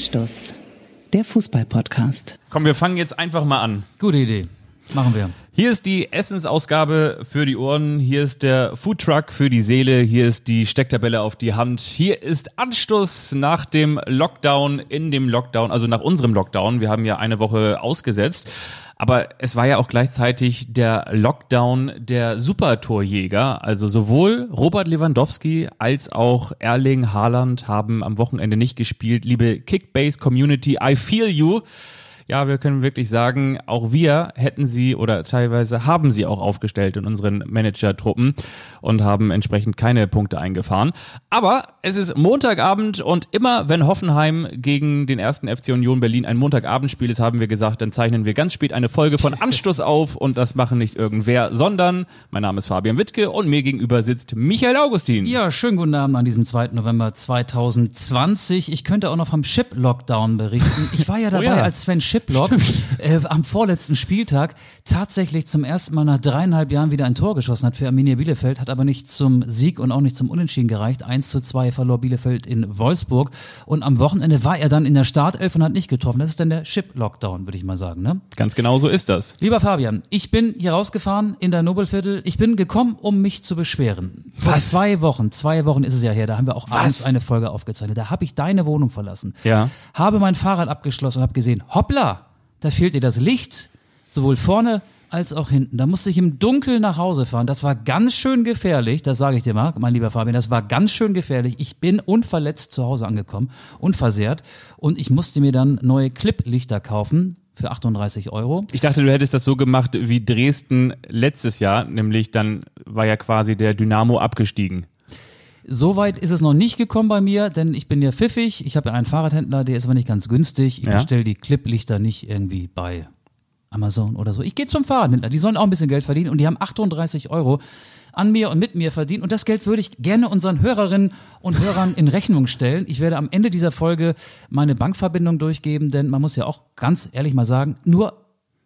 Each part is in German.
Anstoß, der Fußball-Podcast. Komm, wir fangen jetzt einfach mal an. Gute Idee. Machen wir. Hier ist die Essensausgabe für die Ohren, hier ist der Foodtruck für die Seele, hier ist die Stecktabelle auf die Hand, hier ist Anstoß nach dem Lockdown, in dem Lockdown, also nach unserem Lockdown. Wir haben ja eine Woche ausgesetzt. Aber es war ja auch gleichzeitig der Lockdown der Supertorjäger. Also sowohl Robert Lewandowski als auch Erling Haaland haben am Wochenende nicht gespielt. Liebe Kickbase Community, I feel you ja, wir können wirklich sagen, auch wir hätten sie oder teilweise haben sie auch aufgestellt in unseren Manager-Truppen und haben entsprechend keine Punkte eingefahren. Aber es ist Montagabend und immer wenn Hoffenheim gegen den ersten FC Union Berlin ein Montagabendspiel ist, haben wir gesagt, dann zeichnen wir ganz spät eine Folge von Anstoß auf und das machen nicht irgendwer, sondern mein Name ist Fabian Wittke und mir gegenüber sitzt Michael Augustin. Ja, schönen guten Abend an diesem 2. November 2020. Ich könnte auch noch vom Chip-Lockdown berichten. Ich war ja dabei, oh ja. als Sven Chip Chiplock äh, am vorletzten Spieltag tatsächlich zum ersten Mal nach dreieinhalb Jahren wieder ein Tor geschossen hat für Arminia Bielefeld, hat aber nicht zum Sieg und auch nicht zum Unentschieden gereicht. 1 zu 2 verlor Bielefeld in Wolfsburg und am Wochenende war er dann in der Startelf und hat nicht getroffen. Das ist dann der Chip-Lockdown, würde ich mal sagen. Ne? Ganz genau so ist das. Lieber Fabian, ich bin hier rausgefahren in der Nobelviertel. Ich bin gekommen, um mich zu beschweren. Vor Was? zwei Wochen, zwei Wochen ist es ja her, da haben wir auch Was? abends eine Folge aufgezeichnet. Da habe ich deine Wohnung verlassen. Ja. Habe mein Fahrrad abgeschlossen und habe gesehen, hoppla, da fehlt dir das Licht, sowohl vorne als auch hinten. Da musste ich im Dunkeln nach Hause fahren. Das war ganz schön gefährlich, das sage ich dir mal, mein lieber Fabian. Das war ganz schön gefährlich. Ich bin unverletzt zu Hause angekommen, unversehrt. Und ich musste mir dann neue Clip-Lichter kaufen für 38 Euro. Ich dachte, du hättest das so gemacht wie Dresden letztes Jahr, nämlich dann war ja quasi der Dynamo abgestiegen. Soweit ist es noch nicht gekommen bei mir, denn ich bin ja pfiffig. Ich habe ja einen Fahrradhändler, der ist aber nicht ganz günstig. Ich ja. bestelle die Cliplichter nicht irgendwie bei Amazon oder so. Ich gehe zum Fahrradhändler. Die sollen auch ein bisschen Geld verdienen und die haben 38 Euro an mir und mit mir verdient. Und das Geld würde ich gerne unseren Hörerinnen und Hörern in Rechnung stellen. Ich werde am Ende dieser Folge meine Bankverbindung durchgeben, denn man muss ja auch ganz ehrlich mal sagen, nur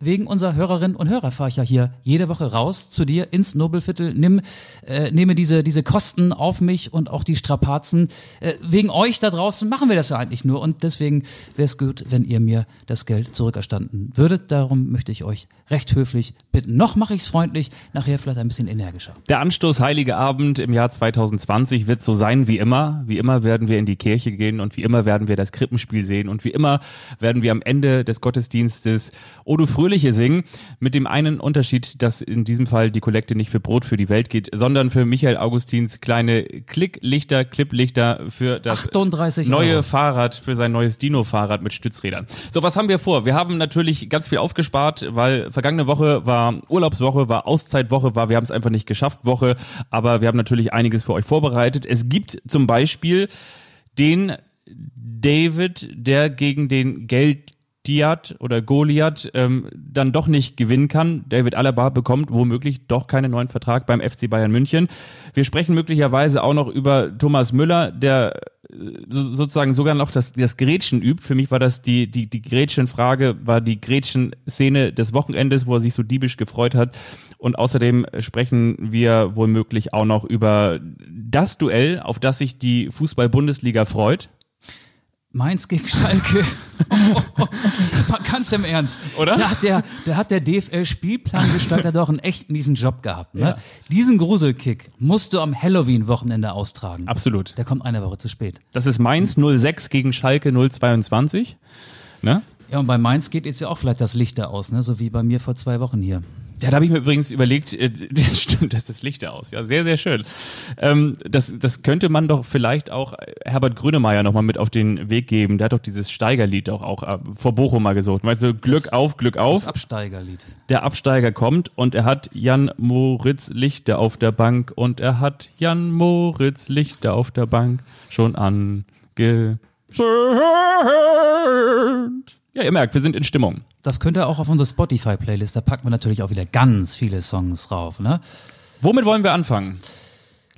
wegen unserer Hörerinnen und Hörer fahre ich ja hier jede Woche raus zu dir ins Nobelviertel, nimm, äh, nehme diese, diese Kosten auf mich und auch die Strapazen. Äh, wegen euch da draußen machen wir das ja eigentlich nur und deswegen wäre es gut, wenn ihr mir das Geld zurückerstatten würdet. Darum möchte ich euch recht höflich bitten. Noch mache ich es freundlich, nachher vielleicht ein bisschen energischer. Der Anstoß Heilige Abend im Jahr 2020 wird so sein wie immer. Wie immer werden wir in die Kirche gehen und wie immer werden wir das Krippenspiel sehen und wie immer werden wir am Ende des Gottesdienstes O du Fröhliche singen. Mit dem einen Unterschied, dass in diesem Fall die Kollekte nicht für Brot für die Welt geht, sondern für Michael Augustins kleine Klicklichter, Cliplichter für das 38 neue Fahrrad, für sein neues Dino-Fahrrad mit Stützrädern. So, was haben wir vor? Wir haben natürlich ganz viel aufgespart, weil vergangene Woche war Urlaubswoche, war Auszeitwoche, war, wir haben es einfach nicht geschafft Woche, aber wir haben natürlich einiges für euch vorbereitet. Es gibt zum Beispiel den David, der gegen den Geld Diat oder Goliath ähm, dann doch nicht gewinnen kann. David Alaba bekommt womöglich doch keinen neuen Vertrag beim FC Bayern München. Wir sprechen möglicherweise auch noch über Thomas Müller, der äh, sozusagen sogar noch das, das Gretchen übt. Für mich war das die, die, die Gretchen-Frage, war die Gretchen-Szene des Wochenendes, wo er sich so diebisch gefreut hat. Und außerdem sprechen wir womöglich auch noch über das Duell, auf das sich die Fußball-Bundesliga freut. Mainz gegen Schalke. Ganz im Ernst. Oder? Da hat der, da hat der DFL-Spielplangestalter doch einen echt miesen Job gehabt. Ne? Ja. Diesen Gruselkick musst du am Halloween-Wochenende austragen. Absolut. Der kommt eine Woche zu spät. Das ist Mainz 06 gegen Schalke 022. Ne? Ja, und bei Mainz geht jetzt ja auch vielleicht das Licht da aus, ne? so wie bei mir vor zwei Wochen hier. Ja, da habe ich mir übrigens überlegt, äh, stimmt, dass das Licht aus. Ja, sehr, sehr schön. Ähm, das, das könnte man doch vielleicht auch Herbert Grönemeyer nochmal mit auf den Weg geben. Der hat doch dieses Steigerlied auch, auch äh, vor Bochum mal gesucht. Meinst du, Glück das, auf, Glück auf? Das Absteigerlied. Der Absteiger kommt und er hat Jan Moritz Lichter auf der Bank und er hat Jan Moritz Lichter auf der Bank schon ange... Ja, ihr merkt, wir sind in Stimmung. Das könnte auch auf unsere Spotify-Playlist, da packen wir natürlich auch wieder ganz viele Songs drauf. Ne? Womit wollen wir anfangen?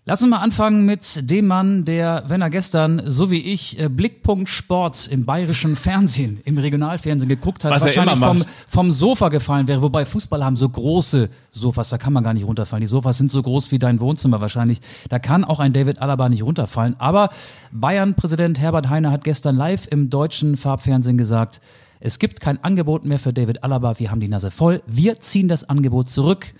Lass uns mal anfangen mit dem Mann, der, wenn er gestern, so wie ich, äh, Blickpunkt Sport im bayerischen Fernsehen, im Regionalfernsehen geguckt hat, Was wahrscheinlich vom, vom Sofa gefallen wäre. Wobei Fußball haben so große Sofas, da kann man gar nicht runterfallen. Die Sofas sind so groß wie dein Wohnzimmer wahrscheinlich. Da kann auch ein David Alaba nicht runterfallen. Aber Bayern-Präsident Herbert Heiner hat gestern live im deutschen Farbfernsehen gesagt, es gibt kein Angebot mehr für David Alaba. Wir haben die Nase voll. Wir ziehen das Angebot zurück.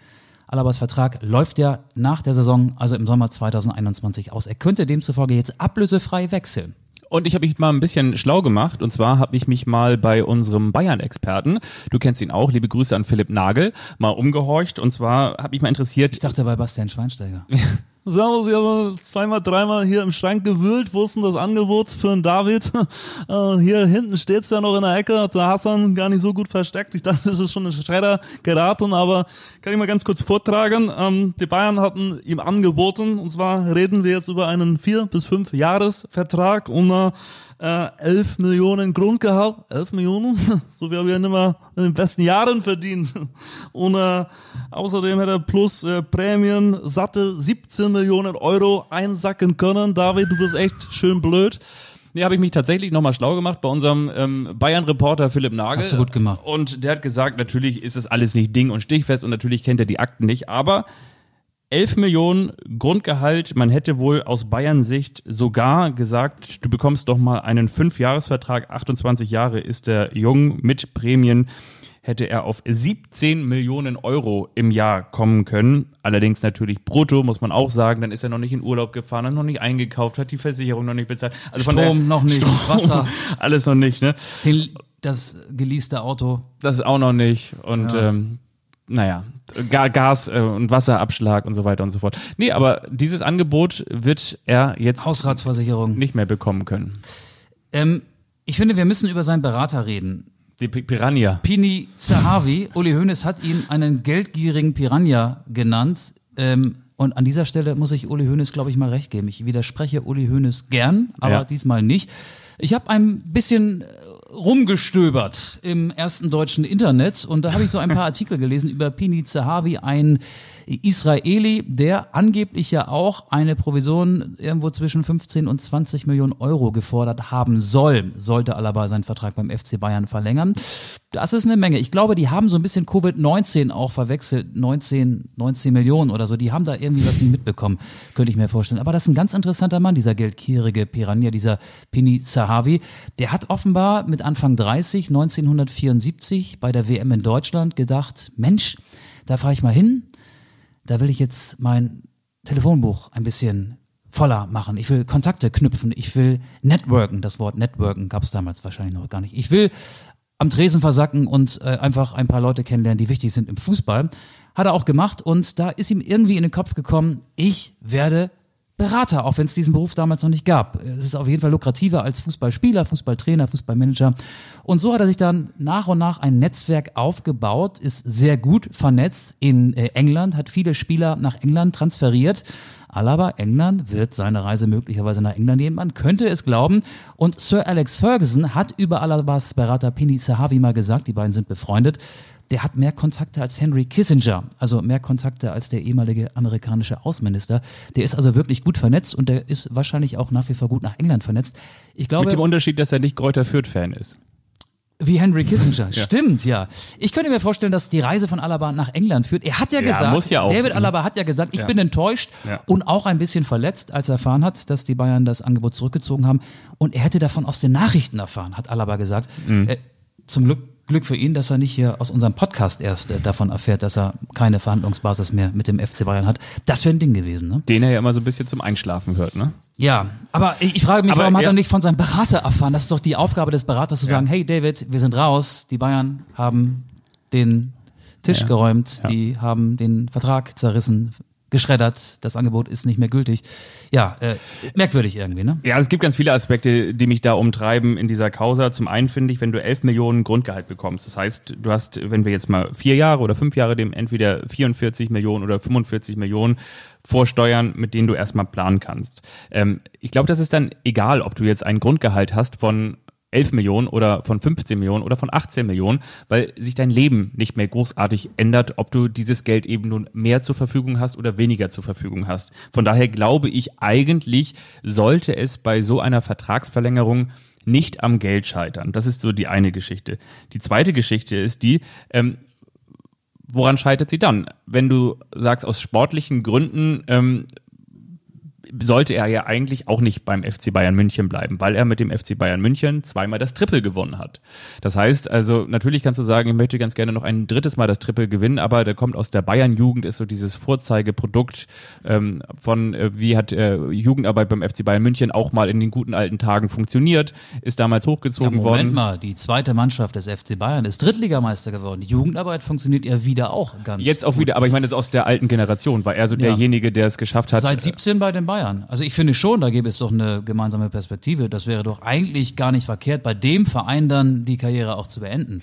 Alabas Vertrag läuft ja nach der Saison, also im Sommer 2021 aus. Er könnte demzufolge jetzt ablösefrei wechseln. Und ich habe mich mal ein bisschen schlau gemacht. Und zwar habe ich mich mal bei unserem Bayern-Experten, du kennst ihn auch, liebe Grüße an Philipp Nagel, mal umgehorcht. Und zwar habe ich mal interessiert. Ich dachte bei Bastian Schweinsteiger. Servus, ich habe zweimal, dreimal hier im Schrank gewühlt. Wo ist denn das Angebot für einen David? Äh, hier hinten steht's ja noch in der Ecke, hat der Hassan gar nicht so gut versteckt. Ich dachte, das ist schon ein Schredder geraten, aber kann ich mal ganz kurz vortragen. Ähm, die Bayern hatten ihm angeboten, und zwar reden wir jetzt über einen vier bis fünf Jahresvertrag und äh, äh, 11 Millionen Grundgehalt. 11 Millionen? So viel habe ich ja nicht mehr in den besten Jahren verdient. Und äh, außerdem hätte er plus äh, Prämien satte 17 Millionen Euro einsacken können. David, du bist echt schön blöd. Nee, habe ich mich tatsächlich nochmal schlau gemacht bei unserem ähm, Bayern-Reporter Philipp Nagel. Hast du gut gemacht. Und der hat gesagt, natürlich ist es alles nicht ding- und stichfest und natürlich kennt er die Akten nicht, aber 11 Millionen Grundgehalt, man hätte wohl aus Bayern-Sicht sogar gesagt, du bekommst doch mal einen Fünfjahresvertrag, 28 Jahre ist der jung mit Prämien, hätte er auf 17 Millionen Euro im Jahr kommen können. Allerdings natürlich brutto, muss man auch sagen. Dann ist er noch nicht in Urlaub gefahren, hat noch nicht eingekauft, hat die Versicherung noch nicht bezahlt. Also Strom noch nicht, Strom, Wasser. Alles noch nicht, ne? Den, das geleaste Auto. Das ist auch noch nicht. Und ähm, naja, Gas äh, und Wasserabschlag und so weiter und so fort. Nee, aber dieses Angebot wird er jetzt Hausratsversicherung. nicht mehr bekommen können. Ähm, ich finde, wir müssen über seinen Berater reden. Die Pi- Piranha. Pini Zahavi, Uli Hoeneß hat ihn einen geldgierigen Piranha genannt. Ähm, und an dieser Stelle muss ich Uli Hoeneß, glaube ich, mal recht geben. Ich widerspreche Uli Hoeneß gern, aber Ja. diesmal nicht. Ich habe ein bisschen rumgestöbert im ersten deutschen Internet. Und da habe ich so ein paar Artikel gelesen über Pini Zahavi, ein Israeli, der angeblich ja auch eine Provision irgendwo zwischen 15 und 20 Millionen Euro gefordert haben soll, sollte Alaba seinen Vertrag beim FC Bayern verlängern. Das ist eine Menge. Ich glaube, die haben so ein bisschen Covid-19 auch verwechselt. 19, 19 Millionen oder so. Die haben da irgendwie was nicht mitbekommen, könnte ich mir vorstellen. Aber das ist ein ganz interessanter Mann, dieser geldgierige Piranha, dieser Pini Zahavi. Der hat offenbar mit Anfang 30, 1974 bei der WM in Deutschland gedacht, Mensch, da fahre ich mal hin, da will ich jetzt mein Telefonbuch ein bisschen voller machen. Ich will Kontakte knüpfen. Ich will networken. Das Wort networken gab es damals wahrscheinlich noch gar nicht. Ich will am Tresen versacken und äh, einfach ein paar Leute kennenlernen, die wichtig sind im Fußball. Hat er auch gemacht und da ist ihm irgendwie in den Kopf gekommen, ich werde Berater, auch wenn es diesen Beruf damals noch nicht gab. Es ist auf jeden Fall lukrativer als Fußballspieler, Fußballtrainer, Fußballmanager. Und so hat er sich dann nach und nach ein Netzwerk aufgebaut, ist sehr gut vernetzt in äh, England, hat viele Spieler nach England transferiert. Alaba, England, wird seine Reise möglicherweise nach England nehmen. Man könnte es glauben. Und Sir Alex Ferguson hat über Alabas Berater Pini Sahavi mal gesagt, die beiden sind befreundet, der hat mehr Kontakte als Henry Kissinger, also mehr Kontakte als der ehemalige amerikanische Außenminister. Der ist also wirklich gut vernetzt und der ist wahrscheinlich auch nach wie vor gut nach England vernetzt. Ich glaube, Mit dem Unterschied, dass er nicht Kräuter Fürth-Fan ist. wie Henry Kissinger. Stimmt, ja. Ich könnte mir vorstellen, dass die Reise von Alaba nach England führt. Er hat ja, Ja, gesagt, ja. David Alaba hat ja gesagt, ich Ja. bin enttäuscht Ja. und auch ein bisschen verletzt, als er erfahren hat, dass die Bayern das Angebot zurückgezogen haben. Und er hätte davon aus den Nachrichten erfahren, hat Alaba gesagt. Mhm. Äh, zum Glück, Glück für ihn, dass er nicht hier aus unserem Podcast erst äh, davon erfährt, dass er keine Verhandlungsbasis mehr mit dem FC Bayern hat. Das wäre ein Ding gewesen, ne? Den er ja immer so ein bisschen zum Einschlafen hört, ne? Ja, aber ich ich frage mich, Aber warum hat ja. er nicht von seinem Berater erfahren? Das ist doch die Aufgabe des Beraters zu sagen, hey David, wir sind raus, die Bayern haben den Tisch Ja. geräumt, Ja. die haben den Vertrag zerrissen, geschreddert, das Angebot ist nicht mehr gültig. Ja, äh, merkwürdig irgendwie, ne? Ja, es gibt ganz viele Aspekte, die mich da umtreiben in dieser Causa. Zum einen finde ich, wenn du 11 Millionen Grundgehalt bekommst, das heißt, du hast, wenn wir jetzt mal vier Jahre oder fünf Jahre dem entweder 44 Millionen oder 45 Millionen vorsteuern, mit denen du erstmal planen kannst. Ähm, ich glaube, das ist dann egal, ob du jetzt ein Grundgehalt hast von 11 Millionen oder von 15 Millionen oder von 18 Millionen, weil sich dein Leben nicht mehr großartig ändert, ob du dieses Geld eben nun mehr zur Verfügung hast oder weniger zur Verfügung hast. Von daher glaube ich, eigentlich sollte es bei so einer Vertragsverlängerung nicht am Geld scheitern. Das ist so die eine Geschichte. Die zweite Geschichte ist die, ähm, woran scheitert sie dann? Wenn du sagst, aus sportlichen Gründen ähm, sollte er ja eigentlich auch nicht beim FC Bayern München bleiben, weil er mit dem FC Bayern München zweimal das Triple gewonnen hat. Das heißt, also natürlich kannst du sagen, ich möchte ganz gerne noch ein drittes Mal das Triple gewinnen, aber der kommt aus der Bayern-Jugend, ist so dieses Vorzeigeprodukt ähm, von, äh, wie hat äh, Jugendarbeit beim FC Bayern München auch mal in den guten alten Tagen funktioniert, ist damals hochgezogen ja, Moment worden. Moment mal, die zweite Mannschaft des FC Bayern ist Drittligameister geworden. Die Jugendarbeit funktioniert ja wieder auch ganz Jetzt auch gut. wieder, aber ich meine, das aus der alten Generation, war er so ja. derjenige, der es geschafft hat. Seit 17 bei den Bayern. Bayern. Also ich finde schon, da gäbe es doch eine gemeinsame Perspektive. Das wäre doch eigentlich gar nicht verkehrt, bei dem Verein dann die Karriere auch zu beenden.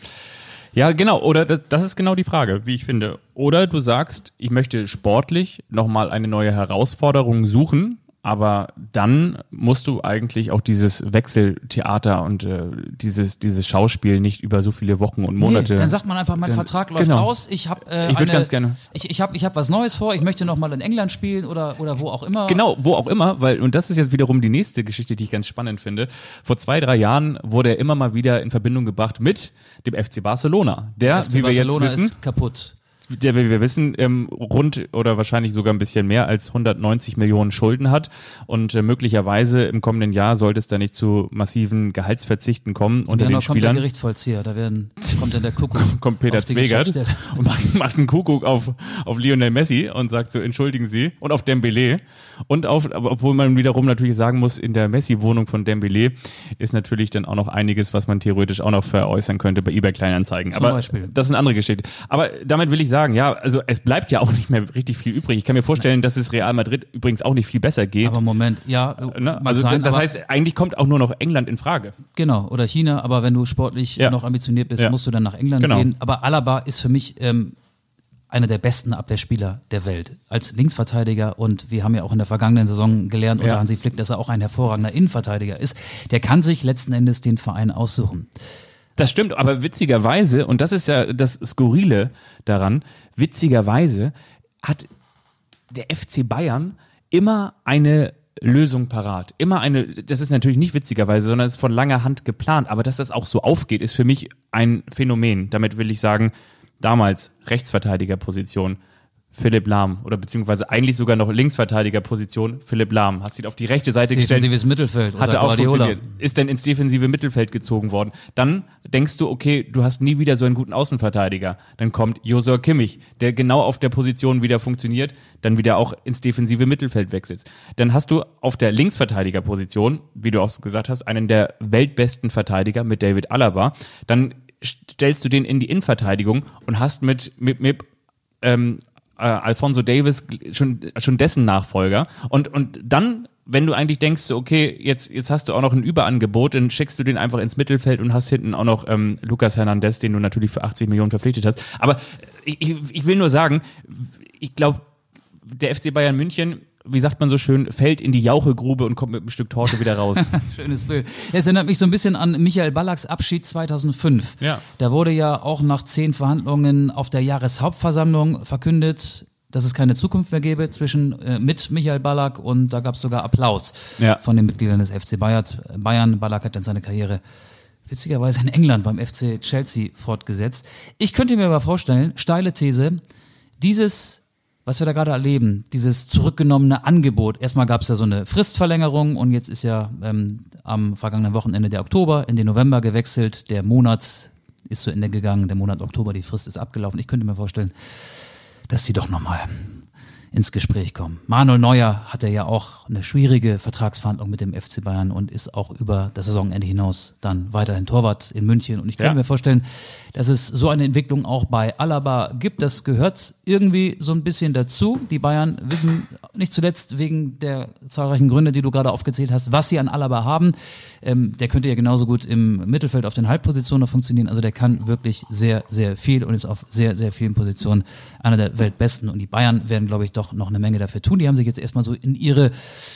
Ja, genau. Oder das, das ist genau die Frage, wie ich finde. Oder du sagst, ich möchte sportlich nochmal eine neue Herausforderung suchen aber dann musst du eigentlich auch dieses Wechseltheater und äh, dieses, dieses Schauspiel nicht über so viele Wochen und Monate. Nee, dann sagt man einfach, mein dann, Vertrag läuft genau. aus. Ich habe äh, ich würde ganz gerne. Ich, ich habe ich hab was Neues vor. Ich möchte noch mal in England spielen oder oder wo auch immer. Genau, wo auch immer, weil und das ist jetzt wiederum die nächste Geschichte, die ich ganz spannend finde. Vor zwei drei Jahren wurde er immer mal wieder in Verbindung gebracht mit dem FC Barcelona. Der, FC wie Barcelona wir jetzt wissen, ist kaputt der, wie wir wissen, ähm, rund oder wahrscheinlich sogar ein bisschen mehr als 190 Millionen Schulden hat. Und äh, möglicherweise im kommenden Jahr sollte es da nicht zu massiven Gehaltsverzichten kommen kommt Spielern. kommt der Gerichtsvollzieher, da werden, kommt dann der Kuckuck. kommt Peter Zwegert und macht, macht einen Kuckuck auf, auf Lionel Messi und sagt so, entschuldigen Sie, und auf Dembele. Und auf, obwohl man wiederum natürlich sagen muss, in der Messi-Wohnung von Dembele ist natürlich dann auch noch einiges, was man theoretisch auch noch veräußern könnte bei eBay Kleinanzeigen. Zum Aber Beispiel. das ist eine andere Geschichte. Aber damit will ich sagen, sagen, ja, also es bleibt ja auch nicht mehr richtig viel übrig. Ich kann mir vorstellen, dass es Real Madrid übrigens auch nicht viel besser geht. Aber Moment, ja. Äh, ne? Also sein, das heißt, eigentlich kommt auch nur noch England in Frage. Genau, oder China, aber wenn du sportlich ja. noch ambitioniert bist, ja. musst du dann nach England genau. gehen. Aber Alaba ist für mich ähm, einer der besten Abwehrspieler der Welt. Als Linksverteidiger und wir haben ja auch in der vergangenen Saison gelernt unter ja. Hansi Flick, dass er auch ein hervorragender Innenverteidiger ist. Der kann sich letzten Endes den Verein aussuchen. Das stimmt, aber witzigerweise, und das ist ja das Skurrile daran, witzigerweise hat der FC Bayern immer eine Lösung parat. Immer eine, das ist natürlich nicht witzigerweise, sondern es ist von langer Hand geplant. Aber dass das auch so aufgeht, ist für mich ein Phänomen. Damit will ich sagen, damals Rechtsverteidigerposition, Philipp Lahm oder beziehungsweise eigentlich sogar noch Linksverteidigerposition Philipp Lahm. Hast ihn auf die rechte Seite gestellt. Defensives Mittelfeld. Hatte auch funktioniert. Ist dann ins defensive Mittelfeld gezogen worden. Dann denkst du, okay, du hast nie wieder so einen guten Außenverteidiger. Dann kommt Josua Kimmich, der genau auf der Position wieder funktioniert, dann wieder auch ins defensive Mittelfeld wechselt. Dann hast du auf der Linksverteidigerposition, wie du auch gesagt hast, einen der weltbesten Verteidiger mit David Alaba. Dann stellst du den in die Innenverteidigung und hast mit, mit, mit ähm, äh, Alfonso Davis schon, schon dessen Nachfolger. Und, und dann, wenn du eigentlich denkst, okay, jetzt, jetzt hast du auch noch ein Überangebot, dann schickst du den einfach ins Mittelfeld und hast hinten auch noch ähm, Lucas Hernandez, den du natürlich für 80 Millionen verpflichtet hast. Aber ich, ich will nur sagen, ich glaube, der FC Bayern München wie sagt man so schön, fällt in die Jauchegrube und kommt mit einem Stück Torte wieder raus. Schönes Bild. Es erinnert mich so ein bisschen an Michael Ballacks Abschied 2005. Ja. Da wurde ja auch nach zehn Verhandlungen auf der Jahreshauptversammlung verkündet, dass es keine Zukunft mehr gäbe zwischen äh, mit Michael Ballack und da gab es sogar Applaus ja. von den Mitgliedern des FC Bayern. Ballack hat dann seine Karriere witzigerweise in England beim FC Chelsea fortgesetzt. Ich könnte mir aber vorstellen, steile These, dieses was wir da gerade erleben, dieses zurückgenommene Angebot. Erstmal gab es ja so eine Fristverlängerung und jetzt ist ja ähm, am vergangenen Wochenende der Oktober in den November gewechselt. Der Monat ist zu Ende gegangen, der Monat Oktober, die Frist ist abgelaufen. Ich könnte mir vorstellen, dass sie doch nochmal ins Gespräch kommen. Manuel Neuer hatte ja auch eine schwierige Vertragsverhandlung mit dem FC Bayern und ist auch über das Saisonende hinaus dann weiterhin Torwart in München. Und ich kann ja. mir vorstellen, dass es so eine Entwicklung auch bei Alaba gibt. Das gehört irgendwie so ein bisschen dazu. Die Bayern wissen nicht zuletzt wegen der zahlreichen Gründe, die du gerade aufgezählt hast, was sie an Alaba haben. Ähm, der könnte ja genauso gut im Mittelfeld auf den Halbpositionen noch funktionieren. Also der kann wirklich sehr, sehr viel und ist auf sehr, sehr vielen Positionen einer der Weltbesten. Und die Bayern werden, glaube ich, doch noch eine Menge dafür tun. Die haben sich jetzt erstmal so in ihre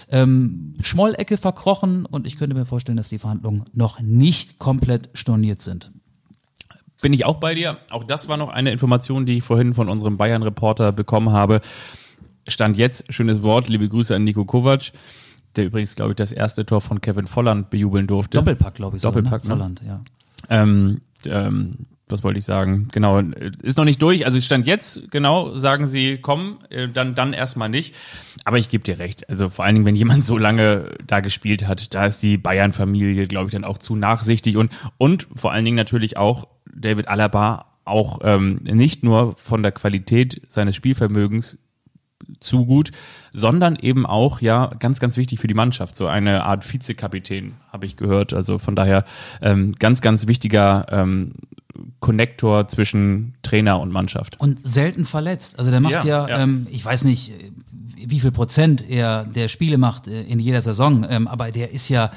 ähm, Schmollecke verkrochen und ich könnte mir vorstellen, dass die Verhandlungen noch nicht komplett storniert sind. Bin ich auch bei dir. Auch das war noch eine Information, die ich vorhin von unserem Bayern-Reporter bekommen habe. Stand jetzt, schönes Wort, liebe Grüße an Nico Kovac, der übrigens, glaube ich, das erste Tor von Kevin Volland bejubeln durfte. Doppelpack, glaube ich. Doppelpack, so, ne? ne? Volland, ja. Ähm, ähm, was wollte ich sagen? Genau, ist noch nicht durch. Also stand jetzt, genau, sagen sie, komm, äh, dann, dann erstmal nicht. Aber ich gebe dir recht. Also vor allen Dingen, wenn jemand so lange da gespielt hat, da ist die Bayern-Familie, glaube ich, dann auch zu nachsichtig und, und vor allen Dingen natürlich auch David Alaba auch ähm, nicht nur von der Qualität seines Spielvermögens zu gut, sondern eben auch, ja, ganz, ganz wichtig für die Mannschaft. So eine Art Vizekapitän, habe ich gehört. Also von daher ähm, ganz, ganz wichtiger ähm, Konnektor zwischen Trainer und Mannschaft. Und selten verletzt. Also der macht Ja, ja, ja. Ähm, ich weiß nicht, wie viel Prozent er der Spiele macht äh, in jeder Saison, ähm, aber der ist ja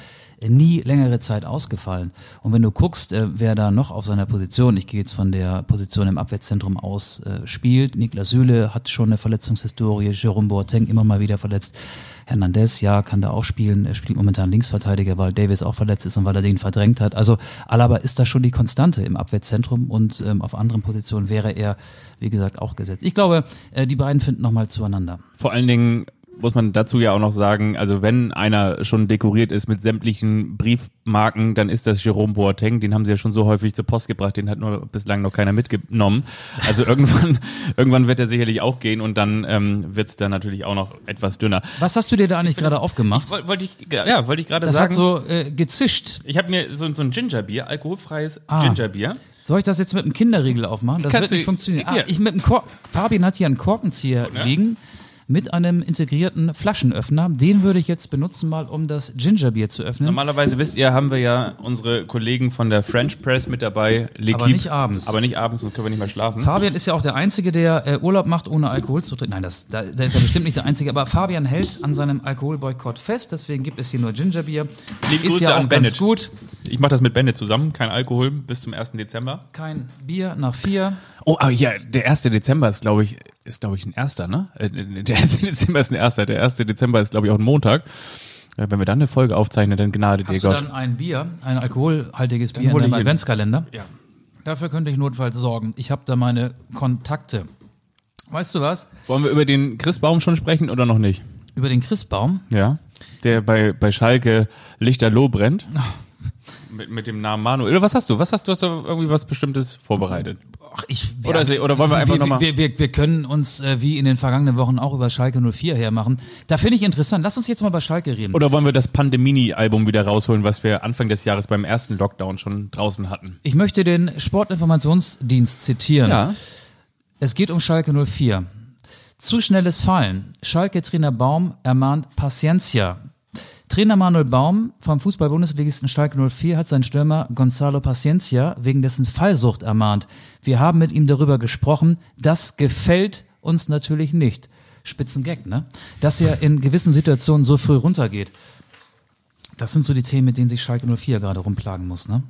nie längere Zeit ausgefallen. Und wenn du guckst, äh, wer da noch auf seiner Position, ich gehe jetzt von der Position im Abwehrzentrum aus, äh, spielt, Niklas Süle hat schon eine Verletzungshistorie, Jerome Boateng immer mal wieder verletzt, Hernandez, ja, kann da auch spielen, er spielt momentan Linksverteidiger, weil Davis auch verletzt ist und weil er den verdrängt hat. Also Alaba ist da schon die Konstante im Abwehrzentrum und ähm, auf anderen Positionen wäre er, wie gesagt, auch gesetzt. Ich glaube, äh, die beiden finden nochmal zueinander. Vor allen Dingen muss man dazu ja auch noch sagen, also wenn einer schon dekoriert ist mit sämtlichen Briefmarken, dann ist das Jerome Boateng. Den haben sie ja schon so häufig zur Post gebracht, den hat nur bislang noch keiner mitgenommen. Also irgendwann, irgendwann wird er sicherlich auch gehen und dann ähm, wird es dann natürlich auch noch etwas dünner. Was hast du dir da eigentlich gerade aufgemacht? Woll- Wollte ich, ja, wollte ich gerade Das sagen. hat so äh, gezischt. ich habe mir so, so ein Gingerbier, alkoholfreies Ah. Gingerbier. Soll ich das jetzt mit einem Kinderriegel aufmachen? Das Kannst wird nicht funktionieren. Ah, ich mit dem Kork Fabian hat hier einen Korkenzieher ne? liegen mit einem integrierten Flaschenöffner. Den würde ich jetzt benutzen, mal um das Gingerbier zu öffnen. Normalerweise wisst ihr, haben wir ja unsere Kollegen von der French Press mit dabei. L'Equipe. Aber nicht abends. Aber nicht abends, sonst können wir nicht mehr schlafen. Fabian ist ja auch der Einzige, der äh, Urlaub macht, ohne Alkohol zu trinken. Nein, das, da, da ist er bestimmt nicht der Einzige. Aber Fabian hält an seinem Alkoholboykott fest. Deswegen gibt es hier nur Gingerbier. Liebe ist Grüße ja auch an ganz Bennett. gut. Ich mache das mit Bennett zusammen, kein Alkohol bis zum 1. Dezember. Kein Bier nach vier. Oh, aber ja, der 1. Dezember ist, glaube ich, ist, glaube ich, ein erster, ne? Äh, Der 1. Dezember ist ein erster. Der 1. Dezember ist, glaube ich, auch ein Montag. Äh, Wenn wir dann eine Folge aufzeichnen, dann gnade dir Hast du Gott. dann ein Bier, ein alkoholhaltiges Bier in deinem. Adventskalender? Ja. Dafür könnte ich notfalls sorgen. Ich habe da meine Kontakte. Weißt du was? Wollen wir über den Christbaum schon sprechen oder noch nicht? Über den Christbaum. Ja. Der bei, bei Schalke Lichterloh brennt. Mit, mit dem Namen Manuel. Was hast du? Was hast du? Hast du irgendwie was Bestimmtes vorbereitet? Ach, ich, Oder ist- oder wollen wir einfach wir, noch mal- wir, wir, wir können uns äh, wie in den vergangenen Wochen auch über Schalke 04 hermachen. Da finde ich interessant. Lass uns jetzt mal bei Schalke reden. Oder wollen wir das Pandemini-Album wieder rausholen, was wir Anfang des Jahres beim ersten Lockdown schon draußen hatten? Ich möchte den Sportinformationsdienst zitieren. Es geht um Schalke 04. Zu schnelles Fallen. Schalke-Trainer Baum ermahnt Paciencia. Trainer Manuel Baum vom Fußball-Bundesligisten Schalke 04 hat seinen Stürmer Gonzalo Paciencia wegen dessen Fallsucht ermahnt. Wir haben mit ihm darüber gesprochen. Das gefällt uns natürlich nicht. Spitzengag, ne? Dass er in gewissen Situationen so früh runtergeht. Das sind so die Themen, mit denen sich Schalke 04 gerade rumplagen muss, ne?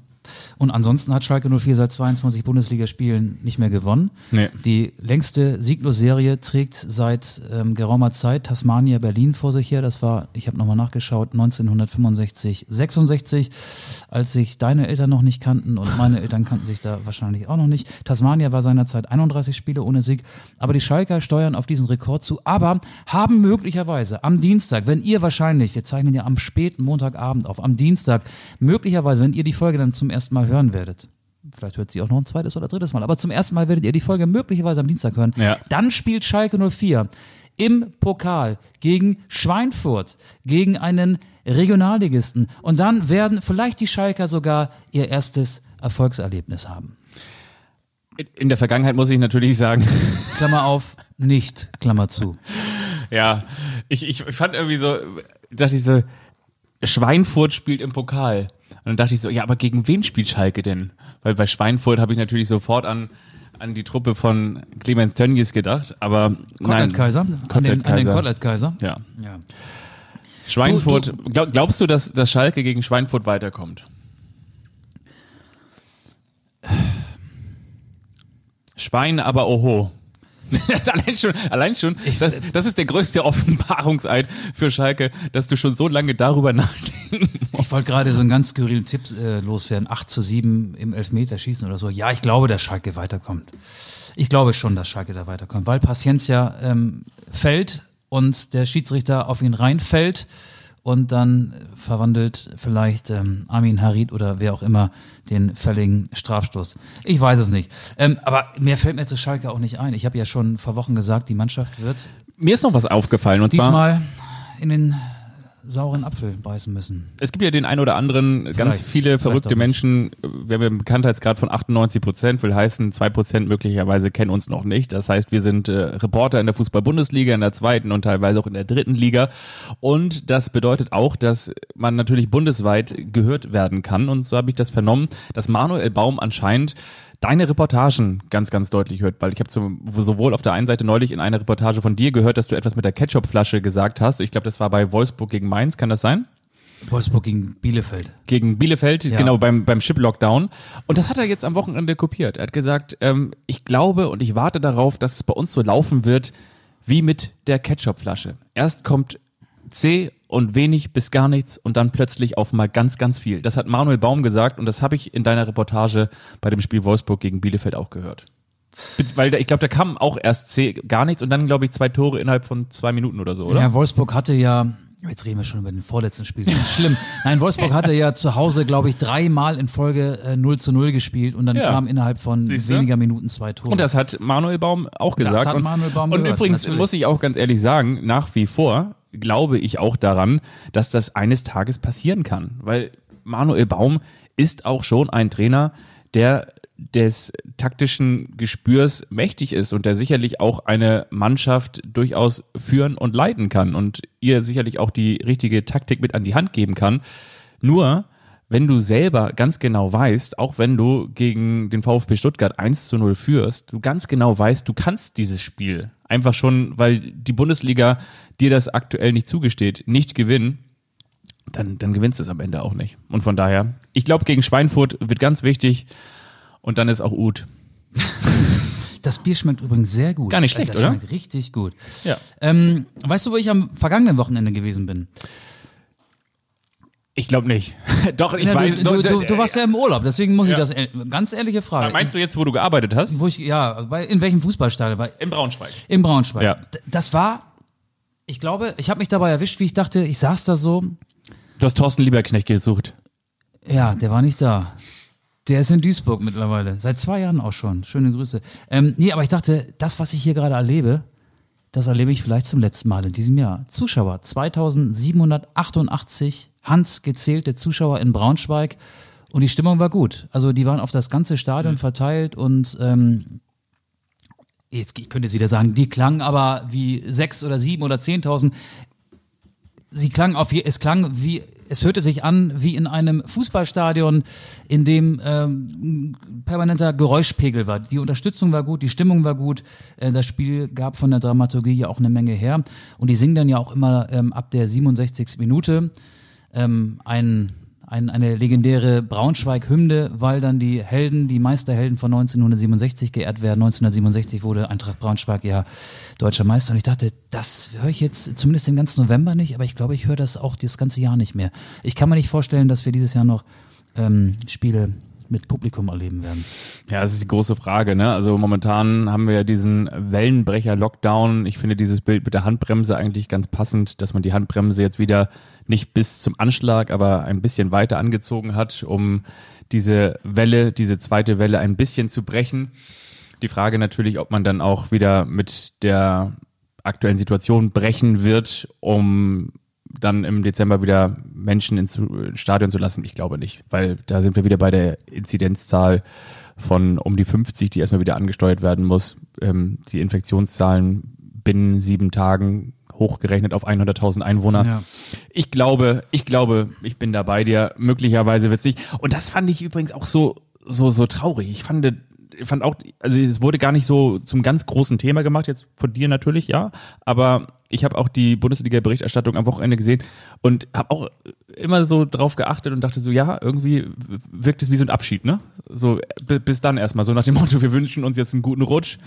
Und ansonsten hat Schalke 04 seit 22 Bundesligaspielen nicht mehr gewonnen. Nee. Die längste Sieglos-Serie trägt seit ähm, geraumer Zeit Tasmania Berlin vor sich her. Das war, ich habe nochmal nachgeschaut, 1965, 66, als sich deine Eltern noch nicht kannten und meine Eltern kannten sich da wahrscheinlich auch noch nicht. Tasmania war seinerzeit 31 Spiele ohne Sieg. Aber die Schalker steuern auf diesen Rekord zu, aber haben möglicherweise am Dienstag, wenn ihr wahrscheinlich, wir zeichnen ja am späten Montagabend auf, am Dienstag, möglicherweise, wenn ihr die Folge dann zum ersten Mal hören werdet, vielleicht hört sie auch noch ein zweites oder drittes Mal, aber zum ersten Mal werdet ihr die Folge möglicherweise am Dienstag hören, Ja. dann spielt Schalke 04 im Pokal gegen Schweinfurt, gegen einen Regionalligisten und dann werden vielleicht die Schalker sogar ihr erstes Erfolgserlebnis haben. In der Vergangenheit muss ich natürlich sagen, Klammer auf, nicht, Klammer zu. ja, ich, ich fand irgendwie so, dachte ich so, Schweinfurt spielt im Pokal. Und dann dachte ich so, ja, aber gegen wen spielt Schalke denn? Weil bei Schweinfurt habe ich natürlich sofort an, an die Truppe von Clemens Tönnies gedacht, aber nein. Kotelett-Kaiser, an den, an den Kotelett-Kaiser. Kotelett-Kaiser. Ja. Ja. Schweinfurt, glaub, glaubst du, dass, dass Schalke gegen Schweinfurt weiterkommt? Schwein, aber oho. allein schon, allein schon das, das ist der größte Offenbarungseid für Schalke, dass du schon so lange darüber nachdenken musst. Ich wollte gerade so einen ganz skurrilen Tipp äh, loswerden. 8 zu 7 im Elfmeterschießen oder so. Ja, ich glaube, dass Schalke weiterkommt. Ich glaube schon, dass Schalke da weiterkommt, weil Paciencia ähm, fällt und der Schiedsrichter auf ihn reinfällt und dann verwandelt vielleicht ähm, Armin Harid oder wer auch immer den fälligen Strafstoß. Ich weiß es nicht. Ähm, aber mehr fällt mir zu Schalke auch nicht ein. Ich habe ja schon vor Wochen gesagt, die Mannschaft wird Mir ist noch was aufgefallen und zwar diesmal in den sauren Apfel beißen müssen. es gibt ja den einen oder anderen, ganz Vielleicht, viele vielleicht verrückte. Menschen, wir haben einen Bekanntheitsgrad von 98 Prozent, will heißen, zwei Prozent möglicherweise kennen uns noch nicht. Das heißt, wir sind äh, Reporter in der Fußball-Bundesliga, in der zweiten und teilweise auch in der dritten Liga. Und das bedeutet auch, dass man natürlich bundesweit gehört werden kann. Und so habe ich das vernommen, dass Manuel Baum anscheinend deine Reportagen ganz, ganz deutlich hört, weil ich habe so, sowohl auf der einen Seite neulich in einer Reportage von dir gehört, dass du etwas mit der Ketchupflasche gesagt hast. Ich glaube, das war bei Wolfsburg gegen Mainz, kann das sein? Wolfsburg gegen Bielefeld. gegen Bielefeld, Ja. genau beim, beim Chip-Lockdown. Und das hat er jetzt am Wochenende kopiert. Er hat gesagt, ähm, ich glaube und ich warte darauf, dass es bei uns so laufen wird wie mit der Ketchupflasche. Erst kommt C und wenig bis gar nichts und dann plötzlich auf mal ganz, ganz viel. Das hat Manuel Baum gesagt und das habe ich in deiner Reportage bei dem Spiel Wolfsburg gegen Bielefeld auch gehört. Weil ich glaube, da kam auch erst C gar nichts und dann, glaube ich, zwei Tore innerhalb von zwei Minuten oder so, oder? Ja, Wolfsburg hatte ja, jetzt reden wir schon über den vorletzten Spiel, das schlimm. Nein, Wolfsburg hatte ja zu Hause, glaube ich, dreimal in Folge äh, 0 zu 0 gespielt und dann Ja. kam innerhalb von Siehste? weniger Minuten zwei Tore. Und das hat Manuel Baum auch Das gesagt. hat und, Manuel Baum und gehört, übrigens natürlich. muss ich auch ganz ehrlich sagen, nach wie vor glaube ich auch daran, dass das eines Tages passieren kann. Weil Manuel Baum ist auch schon ein Trainer, der des taktischen Gespürs mächtig ist und der sicherlich auch eine Mannschaft durchaus führen und leiten kann und ihr sicherlich auch die richtige Taktik mit an die Hand geben kann. Nur, wenn du selber ganz genau weißt, auch wenn du gegen den VfB Stuttgart 1 zu 0 führst, du ganz genau weißt, du kannst dieses Spiel einfach schon, weil die Bundesliga dir das aktuell nicht zugesteht, nicht gewinnen, dann, dann gewinnst du es am Ende auch nicht. Und von daher, ich glaube, gegen Schweinfurt wird ganz wichtig und dann ist auch Ut. Das Bier schmeckt übrigens sehr gut. Gar nicht schlecht, das oder? schmeckt richtig gut. Ja. Ähm, weißt du, wo ich am vergangenen Wochenende gewesen bin? Ich glaube nicht. doch, ich Ja, weiß. du, doch, du, du, warst ja im Urlaub, deswegen muss Ja. ich das, äh, ganz ehrliche Frage. Meinst du jetzt, wo du gearbeitet hast? Wo ich, ja, bei, in welchem Fußballstadion? Bei, In Braunschweig. in Braunschweig. Ja. Das war, ich glaube, ich habe mich dabei erwischt, wie ich dachte, ich saß da so, Du hast Thorsten Lieberknecht gesucht. Ja, der war nicht da. Der ist in Duisburg mittlerweile. Seit zwei Jahren auch schon. Schöne Grüße. Ähm, nee, aber ich dachte, das, was ich hier gerade erlebe, das erlebe ich vielleicht zum letzten Mal in diesem Jahr. Zuschauer, 2788 handgezählte Zuschauer in Braunschweig und die Stimmung war gut. Also die waren auf das ganze Stadion verteilt und ähm, jetzt ich könnte jetzt wieder sagen, die klangen aber wie sechs oder sieben oder zehntausend sie klang auf je, es klang wie es hörte sich an wie in einem Fußballstadion, in dem ähm, ein permanenter Geräuschpegel war. Die Unterstützung war gut, die Stimmung war gut, äh, das Spiel gab von der Dramaturgie ja auch eine Menge her und die singen dann ja auch immer ähm, ab der 67. Minute ähm, ein, ein, eine legendäre Braunschweig-Hymne, weil dann die Helden, die Meisterhelden von 1967 geehrt werden. 1967 wurde Eintracht Braunschweig ja deutscher Meister. Und ich dachte, das höre ich jetzt zumindest den ganzen November nicht, aber ich glaube, ich höre das auch das ganze Jahr nicht mehr. Ich kann mir nicht vorstellen, dass wir dieses Jahr noch ähm, Spiele mit Publikum erleben werden. Ja, das ist die große Frage. Ne? Also momentan haben wir ja diesen Wellenbrecher-Lockdown. Ich finde dieses Bild mit der Handbremse eigentlich ganz passend, dass man die Handbremse jetzt wieder nicht bis zum Anschlag, aber ein bisschen weiter angezogen hat, um diese Welle, diese zweite Welle ein bisschen zu brechen. Die Frage natürlich, ob man dann auch wieder mit der aktuellen Situation brechen wird, um dann im Dezember wieder Menschen ins Stadion zu lassen? Ich glaube nicht, weil da sind wir wieder bei der Inzidenzzahl von um die 50, die erstmal wieder angesteuert werden muss. Ähm, die Infektionszahlen binnen sieben Tagen hochgerechnet auf 100.000 Einwohner. Ja. Ich glaube, ich glaube, ich bin da bei dir. Möglicherweise wird es nicht. Und das fand ich übrigens auch so, so, so traurig. Ich fand, fand auch, also es wurde gar nicht so zum ganz großen Thema gemacht, jetzt von dir natürlich, ja. Aber ich habe auch die Bundesliga-Berichterstattung am Wochenende gesehen und habe auch immer so drauf geachtet und dachte so, ja, irgendwie wirkt es wie so ein Abschied, ne? So bi- bis dann erstmal, so nach dem Motto, wir wünschen uns jetzt einen guten Rutsch.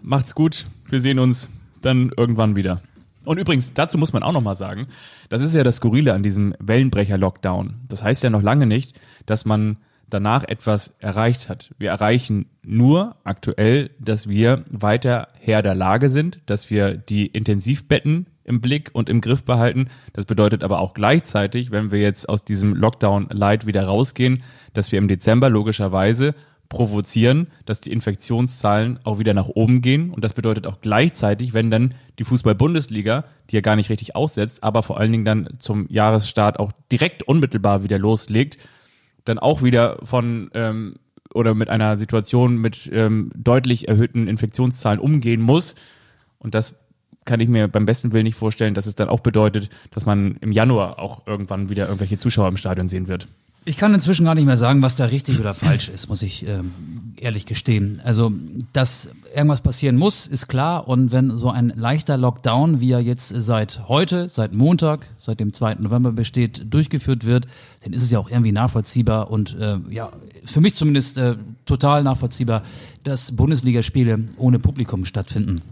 macht's gut. Wir sehen uns dann irgendwann wieder. Und übrigens, dazu muss man auch nochmal sagen, das ist ja das Skurrile an diesem Wellenbrecher-Lockdown. Das heißt ja noch lange nicht, dass man danach etwas erreicht hat. Wir erreichen nur aktuell, dass wir weiter Herr der Lage sind, dass wir die Intensivbetten im Blick und im Griff behalten. Das bedeutet aber auch gleichzeitig, wenn wir jetzt aus diesem Lockdown-Light wieder rausgehen, dass wir im Dezember logischerweise provozieren, dass die Infektionszahlen auch wieder nach oben gehen. Und das bedeutet auch gleichzeitig, wenn dann die Fußball-Bundesliga, die ja gar nicht richtig aussetzt, aber vor allen Dingen dann zum Jahresstart auch direkt unmittelbar wieder loslegt, dann auch wieder von ähm, oder mit einer Situation mit ähm, deutlich erhöhten Infektionszahlen umgehen muss. Und das kann ich mir beim besten Willen nicht vorstellen, dass es dann auch bedeutet, dass man im Januar auch irgendwann wieder irgendwelche Zuschauer im Stadion sehen wird. Ich kann inzwischen gar nicht mehr sagen, was da richtig oder falsch ist, muss ich ähm, ehrlich gestehen. Also, dass irgendwas passieren muss, ist klar. Und wenn so ein leichter Lockdown, wie er jetzt seit heute, seit Montag, seit dem 2. November besteht, durchgeführt wird, dann ist es ja auch irgendwie nachvollziehbar und äh, ja, für mich zumindest äh, total nachvollziehbar, dass Bundesligaspiele ohne Publikum stattfinden.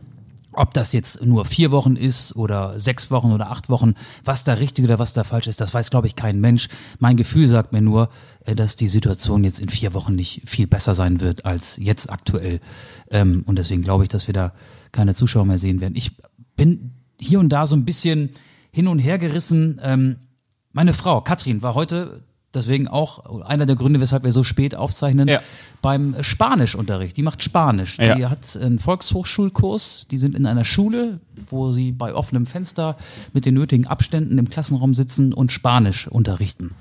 Ob das jetzt nur vier Wochen ist oder sechs Wochen oder acht Wochen, was da richtig oder was da falsch ist, das weiß, glaube ich, kein Mensch. Mein Gefühl sagt mir nur, äh, dass die Situation jetzt in vier Wochen nicht viel besser sein wird als jetzt aktuell. Ähm, und deswegen glaube ich, dass wir da keine Zuschauer mehr sehen werden. Ich bin hier und da so ein bisschen hin und her gerissen. Ähm, meine Frau, Katrin, war heute deswegen auch einer der Gründe, weshalb wir so spät aufzeichnen, ja. beim Spanischunterricht. Die macht Spanisch. Ja. Die hat einen Volkshochschulkurs. Die sind in einer Schule, wo sie bei offenem Fenster mit den nötigen Abständen im Klassenraum sitzen und Spanisch unterrichten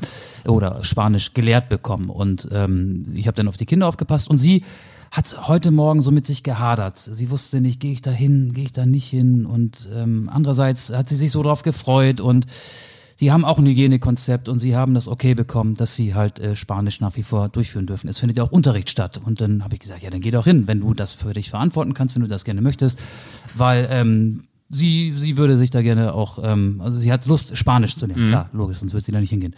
oder Spanisch gelehrt bekommen. Und ähm, ich habe dann auf die Kinder aufgepasst und sie hat heute Morgen so mit sich gehadert. Sie wusste nicht, gehe ich da hin, gehe ich da nicht hin. Und ähm, andererseits hat sie sich so drauf gefreut und die haben auch ein Hygienekonzept und sie haben das okay bekommen, dass sie halt äh, Spanisch nach wie vor durchführen dürfen. Es findet ja auch Unterricht statt. Und dann habe ich gesagt, ja, dann geh doch hin, wenn du das für dich verantworten kannst, wenn du das gerne möchtest. Weil ähm, sie, sie würde sich da gerne auch, ähm, also sie hat Lust, Spanisch zu lernen. Mhm. Klar, logisch, sonst würde sie da nicht hingehen.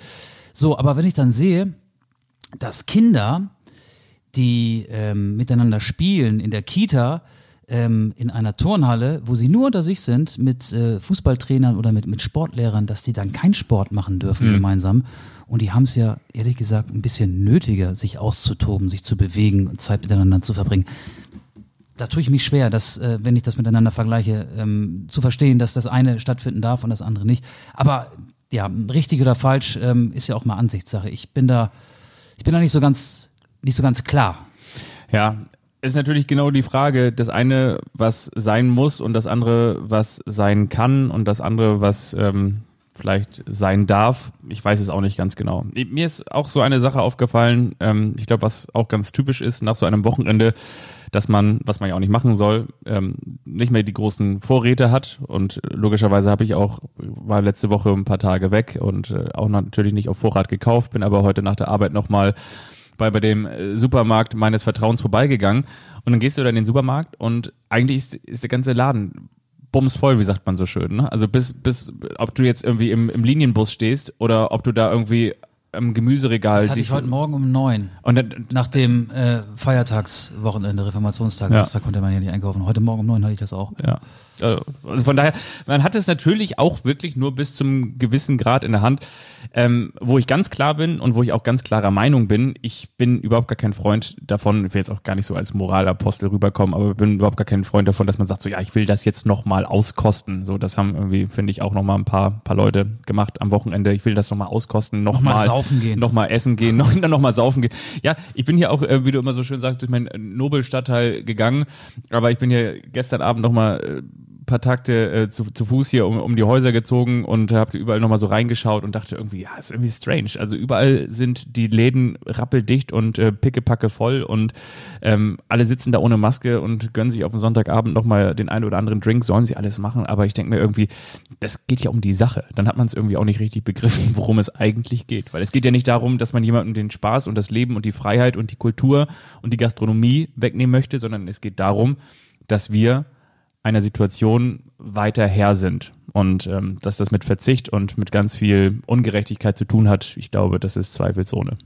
So, aber wenn ich dann sehe, dass Kinder, die ähm, miteinander spielen in der Kita, ähm, in einer Turnhalle, wo sie nur unter sich sind, mit äh, Fußballtrainern oder mit, mit Sportlehrern, dass die dann keinen Sport machen dürfen mhm. gemeinsam. Und die haben es ja, ehrlich gesagt, ein bisschen nötiger, sich auszutoben, sich zu bewegen und Zeit miteinander zu verbringen. Da tue ich mich schwer, dass, äh, wenn ich das miteinander vergleiche, ähm, zu verstehen, dass das eine stattfinden darf und das andere nicht. Aber ja, richtig oder falsch ähm, ist ja auch mal Ansichtssache. Ich bin da, ich bin da nicht so ganz, nicht so ganz klar. Ja, ist natürlich genau die Frage, das eine, was sein muss und das andere, was sein kann und das andere, was ähm, vielleicht sein darf. Ich weiß es auch nicht ganz genau. Mir ist auch so eine Sache aufgefallen, ähm, ich glaube, was auch ganz typisch ist nach so einem Wochenende, dass man, was man ja auch nicht machen soll, ähm, nicht mehr die großen Vorräte hat. Und logischerweise habe ich auch, war letzte Woche ein paar Tage weg und äh, auch natürlich nicht auf Vorrat gekauft, bin aber heute nach der Arbeit nochmal bei, bei dem äh, Supermarkt meines Vertrauens vorbeigegangen. Und dann gehst du da in den Supermarkt und eigentlich ist, ist der ganze Laden bumsvoll, wie sagt man so schön. Ne? Also bis, bis, ob du jetzt irgendwie im, im Linienbus stehst oder ob du da irgendwie im Gemüseregal. Das hatte ich heute Morgen um neun. Und dann, nach dem äh, Feiertagswochenende, Reformationstag, ja. Samstag konnte man ja nicht einkaufen. Heute Morgen um neun hatte ich das auch. Ja. Also von daher, man hat es natürlich auch wirklich nur bis zum gewissen Grad in der Hand, ähm, wo ich ganz klar bin und wo ich auch ganz klarer Meinung bin. Ich bin überhaupt gar kein Freund davon, ich will jetzt auch gar nicht so als Moralapostel rüberkommen, aber bin überhaupt gar kein Freund davon, dass man sagt, so ja, ich will das jetzt nochmal auskosten. So, das haben irgendwie, finde ich, auch nochmal ein paar, paar Leute gemacht am Wochenende. Ich will das nochmal auskosten, nochmal noch saufen gehen. Nochmal essen gehen, noch, dann nochmal saufen gehen. Ja, ich bin hier auch, äh, wie du immer so schön sagst, durch meinen Nobelstadtteil gegangen, aber ich bin hier gestern Abend nochmal äh, paar Takte äh, zu, zu Fuß hier um, um die Häuser gezogen und habe überall nochmal so reingeschaut und dachte irgendwie, ja, ist irgendwie strange. Also überall sind die Läden rappeldicht und äh, pickepacke voll und ähm, alle sitzen da ohne Maske und gönnen sich auf dem Sonntagabend nochmal den einen oder anderen Drink, sollen sie alles machen, aber ich denke mir irgendwie, das geht ja um die Sache. Dann hat man es irgendwie auch nicht richtig begriffen, worum es eigentlich geht. Weil es geht ja nicht darum, dass man jemandem den Spaß und das Leben und die Freiheit und die Kultur und die Gastronomie wegnehmen möchte, sondern es geht darum, dass wir einer Situation weiter her sind. Und ähm, dass das mit Verzicht und mit ganz viel Ungerechtigkeit zu tun hat, ich glaube, das ist zweifelsohne.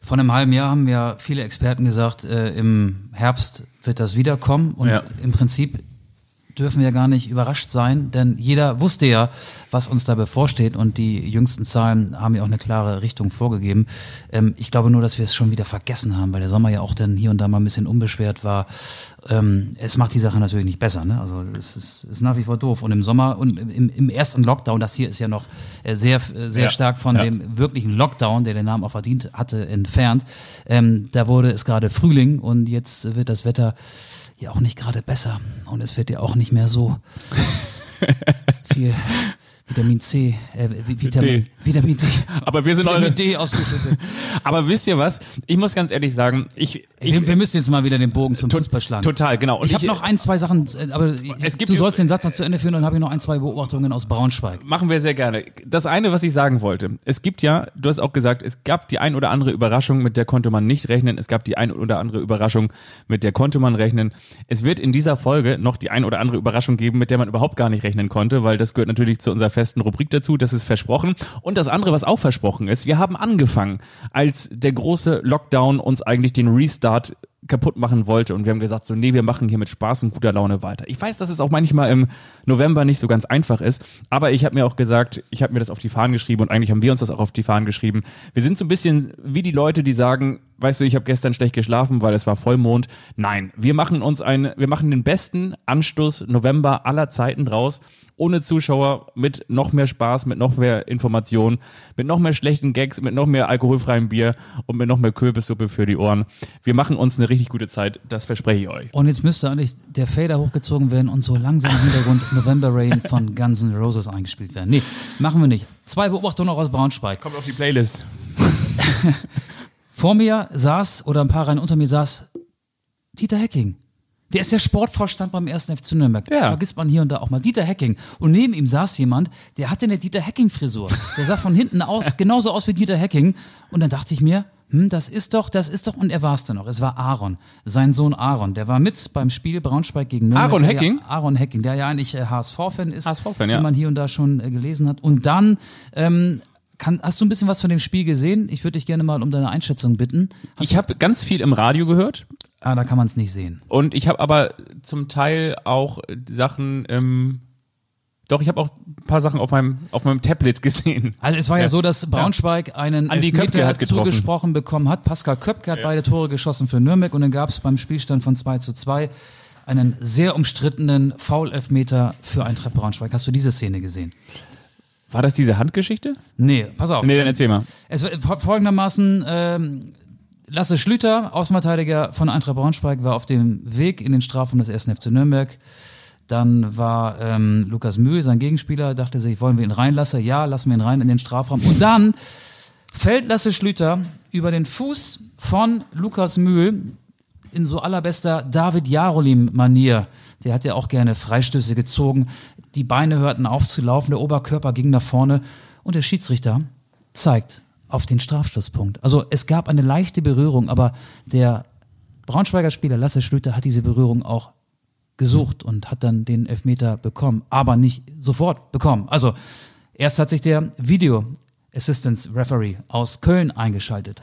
Vor einem halben Jahr haben ja viele Experten gesagt, äh, im Herbst wird das wiederkommen. Und Ja. im Prinzip dürfen wir gar nicht überrascht sein, denn jeder wusste ja, was uns da bevorsteht und die jüngsten Zahlen haben ja auch eine klare Richtung vorgegeben. Ähm, ich glaube nur, dass wir es schon wieder vergessen haben, weil der Sommer ja auch dann hier und da mal ein bisschen unbeschwert war. Ähm, es macht die Sache natürlich nicht besser. Ne? Also es ist, ist nach wie vor doof. Und im Sommer und im, im ersten Lockdown, das hier ist ja noch äh, sehr, äh, sehr Ja. stark von Ja. dem wirklichen Lockdown, der den Namen auch verdient hatte, entfernt. Ähm, da wurde es gerade Frühling und jetzt wird das Wetter ja auch nicht gerade besser. Und es wird ja auch nicht mehr so viel Vitamin C, äh, Vi- Vitamin, D. Vitamin D. Aber wir sind Vitamin eure. D ausgeschüttet. Aber wisst ihr was? Ich muss ganz ehrlich sagen, ich. ich wir, wir müssen jetzt mal wieder den Bogen zum to- Fußball schlagen. Total, genau. Und Ich habe noch ein, zwei Sachen, äh, aber Es gibt- du sollst den Satz noch zu Ende führen und dann habe ich noch ein, zwei Beobachtungen aus Braunschweig. Machen wir sehr gerne. Das eine, was ich sagen wollte. Es gibt ja, du hast auch gesagt, es gab die ein oder andere Überraschung, mit der konnte man nicht rechnen. Es gab die ein oder andere Überraschung, mit der konnte man rechnen. Es wird in dieser Folge noch die ein oder andere Überraschung geben, mit der man überhaupt gar nicht rechnen konnte, weil das gehört natürlich zu unserer festen Rubrik dazu. Das ist versprochen. Und das andere, was auch versprochen ist, wir haben angefangen, als der große Lockdown uns eigentlich den Restart kaputt machen wollte und wir haben gesagt so, nee, wir machen hier mit Spaß und guter Laune weiter. Ich weiß, dass es auch manchmal im November nicht so ganz einfach ist, aber ich habe mir auch gesagt, ich habe mir das auf die Fahnen geschrieben und eigentlich haben wir uns das auch auf die Fahnen geschrieben. Wir sind so ein bisschen wie die Leute, die sagen, weißt du, ich habe gestern schlecht geschlafen, weil es war Vollmond. Nein, wir machen uns ein, wir machen den besten Anstoß November aller Zeiten draus ohne Zuschauer, mit noch mehr Spaß, mit noch mehr Informationen, mit noch mehr schlechten Gags, mit noch mehr alkoholfreiem Bier und mit noch mehr Kürbissuppe für die Ohren. Wir machen uns eine richtig gute Zeit, das verspreche ich euch. Und jetzt müsste eigentlich der Fader hochgezogen werden und so langsam im Hintergrund November Rain von Guns N' Roses eingespielt werden. Nee, machen wir nicht. Zwei Beobachtungen noch aus Braunschweig. Kommt auf die Playlist. Vor mir saß, oder ein paar Reihen unter mir saß, Dieter Hecking. Der ist der Sportvorstand beim 1. FC Nürnberg. Ja. Vergisst man hier und da auch mal. Dieter Hecking. Und neben ihm saß jemand, der hatte eine Dieter Hecking-Frisur. Der sah von hinten aus genauso aus wie Dieter Hecking. Und dann dachte ich mir, hm, das ist doch, das ist doch, und er war es dann noch. Es war Aaron, sein Sohn Aaron. Der war mit beim Spiel Braunschweig gegen Nürnberg. Aaron Hecking? Ja, Aaron Hecking, der ja eigentlich äh, HSV-Fan ist. HSV-Fan, ja. Den man hier und da schon äh, gelesen hat. Und dann, ähm, kann, hast du ein bisschen was von dem Spiel gesehen? Ich würde dich gerne mal um deine Einschätzung bitten. Hast Ich habe ganz viel im Radio gehört Ah, da kann man es nicht sehen. und ich habe aber zum Teil auch Sachen im doch, ich habe auch ein paar Sachen auf meinem, auf meinem Tablet gesehen. Also es war ja, Ja. so, dass Braunschweig einen Andi Köpke Elfmeter hat zugesprochen bekommen hat. Pascal Köpke hat beide Tore geschossen für Nürnberg und dann gab es beim Spielstand von 2 zu 2 einen sehr umstrittenen Foul-Elfmeter für Eintracht Braunschweig. Hast du diese Szene gesehen? War das diese Handgeschichte? Nee, pass auf. Nee, dann erzähl mal. Es war fol- folgendermaßen, ähm, Lasse Schlüter, Außenverteidiger von Eintracht Braunschweig, war auf dem Weg in den Strafraum des 1. FC Nürnberg. Dann war ähm, Lukas Mühl, sein Gegenspieler, dachte sich, wollen wir ihn reinlassen? Ja, lassen wir ihn rein in den Strafraum. Und dann fällt Lasse Schlüter über den Fuß von Lukas Mühl in so allerbester David Jarolim-Manier. Der hat ja auch gerne Freistöße gezogen. Die Beine hörten auf zu laufen, der Oberkörper ging nach vorne und der Schiedsrichter zeigt auf den Strafstoßpunkt. Also es gab eine leichte Berührung, aber der Braunschweiger Spieler Lasse Schlüter hat diese Berührung auch gesucht und hat dann den Elfmeter bekommen, aber nicht sofort bekommen. Also erst hat sich der Video Assistance Referee aus Köln eingeschaltet.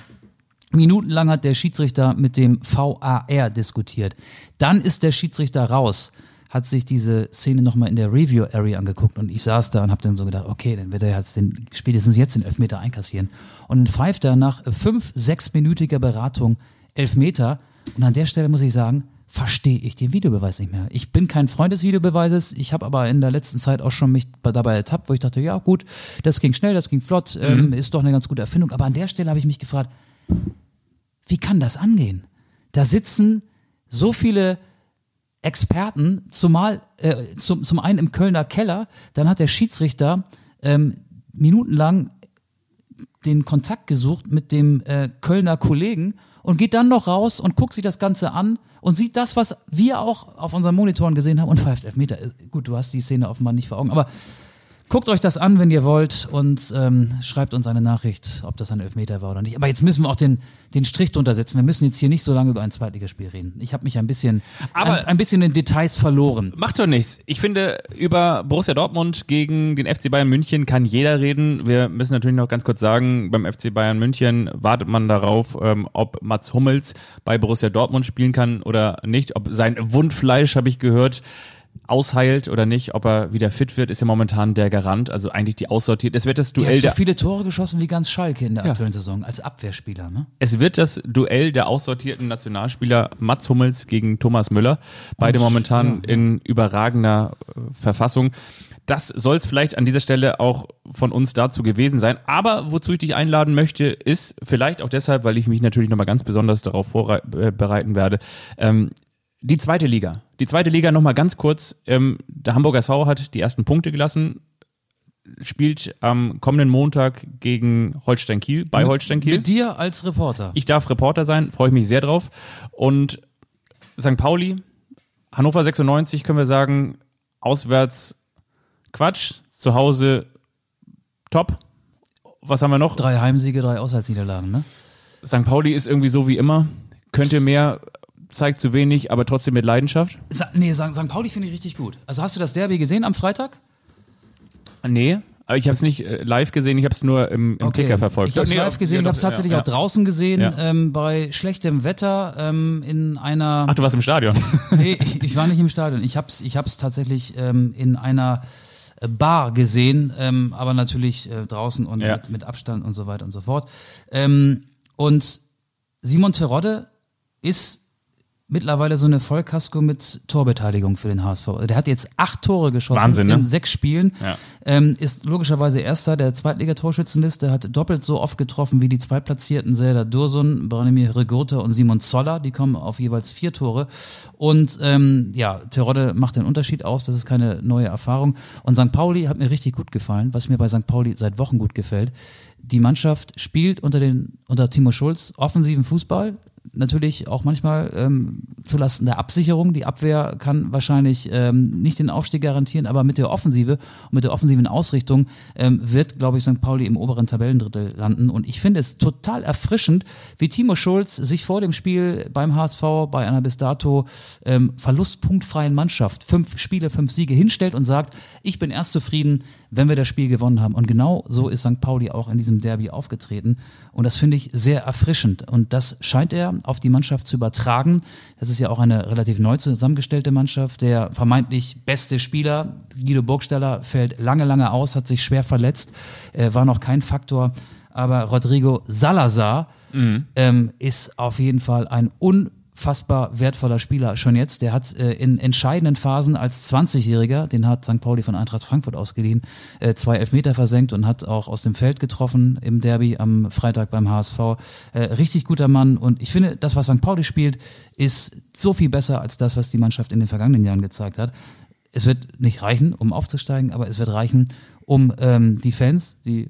Minutenlang hat der Schiedsrichter mit dem VAR diskutiert. Dann ist der Schiedsrichter raus, hat sich diese Szene nochmal in der Review Area angeguckt und ich saß da und habe dann so gedacht, okay, dann wird er jetzt den, spätestens jetzt den Elfmeter einkassieren. Und dann pfeift er nach fünf, sechsminütiger Beratung Elfmeter und an der Stelle muss ich sagen, verstehe ich den Videobeweis nicht mehr. Ich bin kein Freund des Videobeweises, ich habe aber in der letzten Zeit auch schon mich dabei ertappt, wo ich dachte, ja gut, das ging schnell, das ging flott, ähm, ist doch eine ganz gute Erfindung. Aber an der Stelle habe ich mich gefragt, wie kann das angehen? Da sitzen so viele Experten, zumal äh, zum, zum einen im Kölner Keller, dann hat der Schiedsrichter ähm, minutenlang den Kontakt gesucht mit dem äh, Kölner Kollegen und geht dann noch raus und guckt sich das Ganze an und sieht das, was wir auch auf unseren Monitoren gesehen haben und pfeift Elfmeter. Äh, Gut, du hast die Szene offenbar nicht vor Augen, aber Guckt euch das an, wenn ihr wollt und ähm, schreibt uns eine Nachricht, ob das ein Elfmeter war oder nicht. Aber jetzt müssen wir auch den, den Strich drunter setzen. Wir müssen jetzt hier nicht so lange über ein Zweitligaspiel reden. Ich habe mich ein bisschen, Aber- ein, ein bisschen in Details verloren. Macht doch nichts. Ich finde, über Borussia Dortmund gegen den FC Bayern München kann jeder reden. Wir müssen natürlich noch ganz kurz sagen, beim FC Bayern München wartet man darauf, ähm, ob Mats Hummels bei Borussia Dortmund spielen kann oder nicht. Ob sein Wundfleisch, habe ich gehört, ausheilt oder nicht. Ob er wieder fit wird, ist ja momentan der Garant. Also eigentlich die aussortiert. Es wird das Der hat Duell so viele Tore geschossen wie ganz Schalke in der aktuellen Saison als Abwehrspieler. Ne? Es wird das Duell der aussortierten Nationalspieler Mats Hummels gegen Thomas Müller. Beide Und, momentan ja, ja. in überragender äh, Verfassung. Das soll es vielleicht an dieser Stelle auch von uns dazu gewesen sein. Aber wozu ich dich einladen möchte, ist vielleicht auch deshalb, weil ich mich natürlich nochmal ganz besonders darauf vorbereiten werde, ähm, die zweite Liga. Die zweite Liga nochmal ganz kurz. Ähm, der Hamburger SV hat die ersten Punkte gelassen, spielt am kommenden Montag gegen Holstein Kiel, bei Holstein Kiel. Mit dir als Reporter. Ich darf Reporter sein, freue ich mich sehr drauf. Und St. Pauli, Hannover 96 können wir sagen, auswärts Quatsch, zu Hause top. Was haben wir noch? drei Heimsiege, drei Auswärtsniederlagen. Ne? St. Pauli ist irgendwie so wie immer, könnte mehr, zeigt zu wenig, aber trotzdem mit Leidenschaft. Sa nee, St. St. Pauli finde ich richtig gut. Also hast du das Derby gesehen am Freitag? Nee, aber ich habe es nicht äh, live gesehen, ich habe es nur im, im Ticker verfolgt. Ich habe es Nee, live gesehen, ich ja, habe es tatsächlich ja, auch draußen gesehen, Ja. ähm, bei schlechtem Wetter ähm, in einer. Ach, du warst im Stadion. nee, ich, ich war nicht im Stadion. Ich habe es ich hab's tatsächlich ähm, in einer äh, Bar gesehen, ähm, aber natürlich äh, draußen und Ja. mit, mit Abstand und so weiter und so fort. Ähm, und Simon Terodde ist mittlerweile so eine Vollkasko mit Torbeteiligung für den HSV. Der hat jetzt acht Tore geschossen Wahnsinn, ne? in sechs Spielen. Ja. Ähm, ist logischerweise Erster der Zweitligatorschützenliste, hat doppelt so oft getroffen wie die Zweitplatzierten Serdar Dursun, Branimir Regota und Simon Zoller. Die kommen auf jeweils vier Tore. Und ähm, ja, Terodde macht den Unterschied aus. Das ist keine neue Erfahrung. Und St. Pauli hat mir richtig gut gefallen, was mir bei St. Pauli seit Wochen gut gefällt. Die Mannschaft spielt unter, den, unter Timo Schulz offensiven Fußball. Natürlich auch manchmal ähm, zulasten der Absicherung. Die Abwehr kann wahrscheinlich ähm, nicht den Aufstieg garantieren, aber mit der Offensive und mit der offensiven Ausrichtung ähm, wird, glaube ich, St. Pauli im oberen Tabellendrittel landen. Und ich finde es total erfrischend, wie Timo Schulz sich vor dem Spiel beim HSV bei einer bis dato ähm, verlustpunktfreien Mannschaft fünf Spiele, fünf Siege hinstellt und sagt, ich bin erst zufrieden, wenn wir das Spiel gewonnen haben. Und genau so ist St. Pauli auch in diesem Derby aufgetreten. Und das finde ich sehr erfrischend. Und das scheint er auf die Mannschaft zu übertragen. Das ist ja auch eine relativ neu zusammengestellte Mannschaft. Der vermeintlich beste Spieler, Guido Burgstaller, fällt lange, lange aus, hat sich schwer verletzt, äh, war noch kein Faktor. Aber Rodrigo Salazar ähm, ist auf jeden Fall ein unfassbar wertvoller Spieler schon jetzt. Der hat äh, in entscheidenden Phasen als 20-Jähriger, den hat St. Pauli von Eintracht Frankfurt ausgeliehen, äh, zwei Elfmeter versenkt und hat auch aus dem Feld getroffen im Derby am Freitag beim HSV. Äh, richtig guter Mann und ich finde, das, was St. Pauli spielt, ist so viel besser als das, was die Mannschaft in den vergangenen Jahren gezeigt hat. Es wird nicht reichen, um aufzusteigen, aber es wird reichen, um ähm, die Fans, die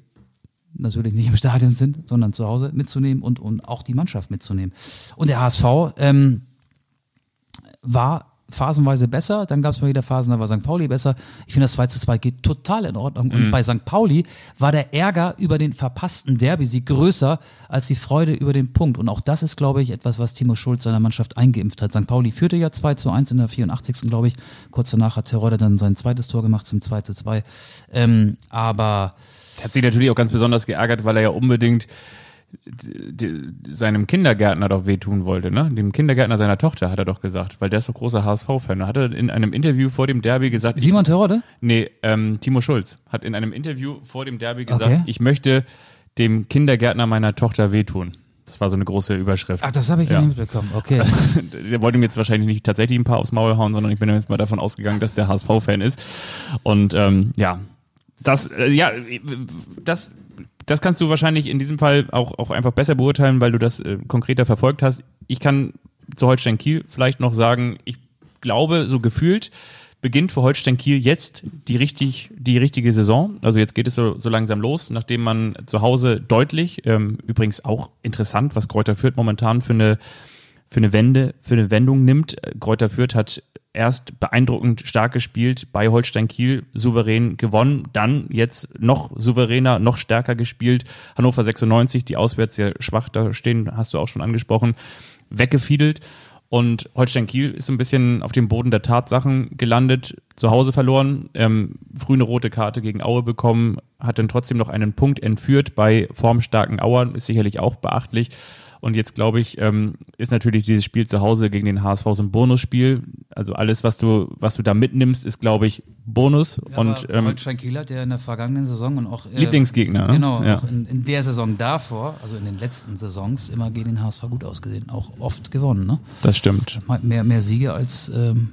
natürlich nicht im Stadion sind, sondern zu Hause mitzunehmen und, und auch die Mannschaft mitzunehmen. Und der HSV ähm, war phasenweise besser, dann gab es mal wieder Phasen, da war St. Pauli besser. Ich finde, das 2 zu 2 geht total in Ordnung. Und bei St. Pauli war der Ärger über den verpassten Derby-Sieg größer als die Freude über den Punkt. Und auch das ist, glaube ich, etwas, was Timo Schulz seiner Mannschaft eingeimpft hat. St. Pauli führte ja 2 zu 1 in der 84. glaube ich. Kurz danach hat Terodde dann sein zweites Tor gemacht zum 2 zu 2. Ähm, aber Hat sich natürlich auch ganz besonders geärgert, weil er ja unbedingt seinem Kindergärtner doch wehtun wollte, ne? Dem Kindergärtner seiner Tochter, hat er doch gesagt, weil der ist doch großer HSV-Fan. Hat er in einem Interview vor dem Derby gesagt, Simon Terodde? nee, ähm, Timo Schulz hat in einem Interview vor dem Derby gesagt, Okay. ich möchte dem Kindergärtner meiner Tochter wehtun. Das war so eine große Überschrift. Ach, das habe ich Ja. ja. nicht mitbekommen. Okay. der wollte mir jetzt wahrscheinlich nicht tatsächlich ein paar aufs Maul hauen, sondern ich bin jetzt mal davon ausgegangen, dass der HSV-Fan ist. Und ähm, ja, das, äh, ja, das, das kannst du wahrscheinlich in diesem Fall auch, auch einfach besser beurteilen, weil du das äh, konkreter verfolgt hast. Ich kann zu Holstein Kiel vielleicht noch sagen, ich glaube, so gefühlt beginnt für Holstein Kiel jetzt die richtig die richtige Saison. Also jetzt geht es so, so langsam los, nachdem man zu Hause deutlich, ähm, übrigens auch interessant, was Kräuter Fürth momentan für eine für eine Wende, für eine Wendung nimmt. Kräuter Fürth hat erst beeindruckend stark gespielt, bei Holstein Kiel souverän gewonnen, dann jetzt noch souveräner, noch stärker gespielt. Hannover 96, die auswärts sehr schwach da stehen, hast du auch schon angesprochen, weggefiedelt. Und Holstein Kiel ist so ein bisschen auf dem Boden der Tatsachen gelandet, zu Hause verloren, ähm, früh eine rote Karte gegen Aue bekommen, hat dann trotzdem noch einen Punkt entführt bei formstarken Auern, ist sicherlich auch beachtlich. Und jetzt glaube ich, ähm, ist natürlich dieses Spiel zu Hause gegen den HSV so ein Bonusspiel. Also alles, was du, was du da mitnimmst, ist, glaube ich, Bonus. Ja, und ähm, Holstein Kiel hat ja in der vergangenen Saison und auch äh, Lieblingsgegner, ne? Genau, Ja. auch in, in der Saison davor, also in den letzten Saisons, immer gegen den HSV gut ausgesehen, auch oft gewonnen. Ne? das stimmt. Mehr, mehr Siege als ähm,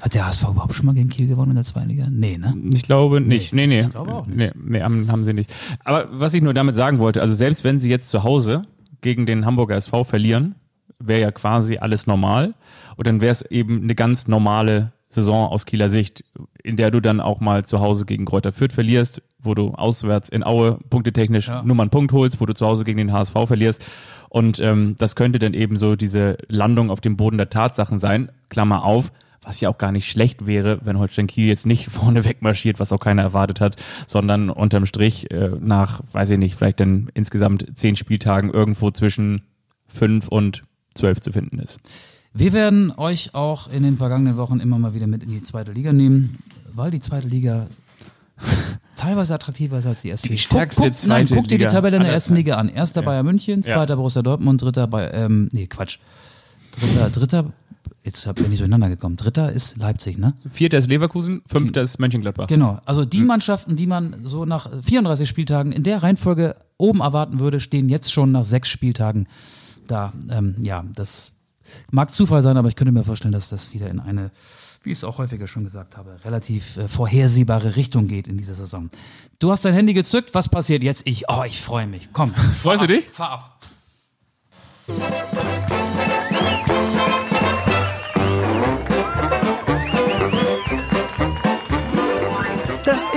hat der HSV überhaupt schon mal gegen Kiel gewonnen in der zweiten Liga? Nee, ne? Ich glaube nicht. Nee, nee. ich glaube auch nicht. Nee, nee haben, haben sie nicht. Aber was ich nur damit sagen wollte, also selbst wenn sie jetzt zu Hause gegen den Hamburger SV verlieren, wäre ja quasi alles normal. Und dann wäre es eben eine ganz normale Saison aus Kieler Sicht, in der du dann auch mal zu Hause gegen Kräuter Fürth verlierst, wo du auswärts in Aue punktetechnisch Ja. nur mal einen Punkt holst, wo du zu Hause gegen den HSV verlierst. Und ähm, das könnte dann eben so diese Landung auf dem Boden der Tatsachen sein. Klammer auf, was ja auch gar nicht schlecht wäre, wenn Holstein Kiel jetzt nicht vorne wegmarschiert, was auch keiner erwartet hat, sondern unterm Strich äh, nach, weiß ich nicht, vielleicht dann insgesamt zehn Spieltagen irgendwo zwischen fünf und zwölf zu finden ist. Wir werden euch auch in den vergangenen Wochen immer mal wieder mit in die zweite Liga nehmen, weil die zweite Liga teilweise attraktiver ist als die erste Die Liga. stärkste guck, nein, zweite guck dir die Tabelle in der ersten Liga an. Erster Bayern München, zweiter Borussia Dortmund, dritter bei, ähm, nee, Quatsch. Dritter, dritter, jetzt bin ich durcheinander gekommen. Dritter ist Leipzig, ne? Vierter ist Leverkusen, fünfter ist Mönchengladbach. Genau. Also die Mannschaften, die man so nach 34 Spieltagen in der Reihenfolge oben erwarten würde, stehen jetzt schon nach sechs Spieltagen da. Ähm, ja, das mag Zufall sein, aber ich könnte mir vorstellen, dass das wieder in eine, wie ich es auch häufiger schon gesagt habe, relativ äh, vorhersehbare Richtung geht in dieser Saison. Du hast dein Handy gezückt. Was passiert jetzt? Ich, oh, ich freue mich. Komm. Freust du dich? Fahr ab.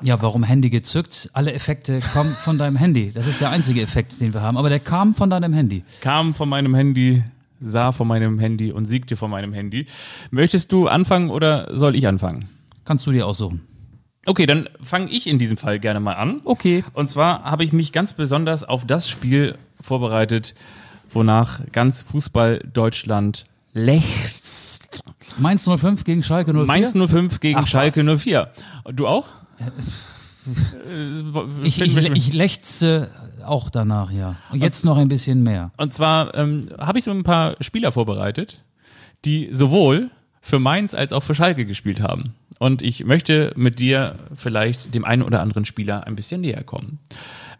Ja, warum Handy gezückt? Alle Effekte kommen von deinem Handy. Das ist der einzige Effekt, den wir haben. Aber der kam von deinem Handy. Kam von meinem Handy, sah von meinem Handy und siegte von meinem Handy. Möchtest du anfangen oder soll ich anfangen? Kannst du dir aussuchen. Okay, dann fange ich in diesem Fall gerne mal an. Okay. Und zwar habe ich mich ganz besonders auf das Spiel vorbereitet, wonach ganz Fußball Deutschland lechzt. Mainz 05 gegen Schalke 04. Mainz 05 gegen Ach, Schalke was. 04. Und du auch? Ich, ich, ich lechze auch danach, ja. Und jetzt noch ein bisschen mehr. Und zwar ähm, habe ich so ein paar Spieler vorbereitet, die sowohl für Mainz als auch für Schalke gespielt haben. Und ich möchte mit dir vielleicht dem einen oder anderen Spieler ein bisschen näher kommen.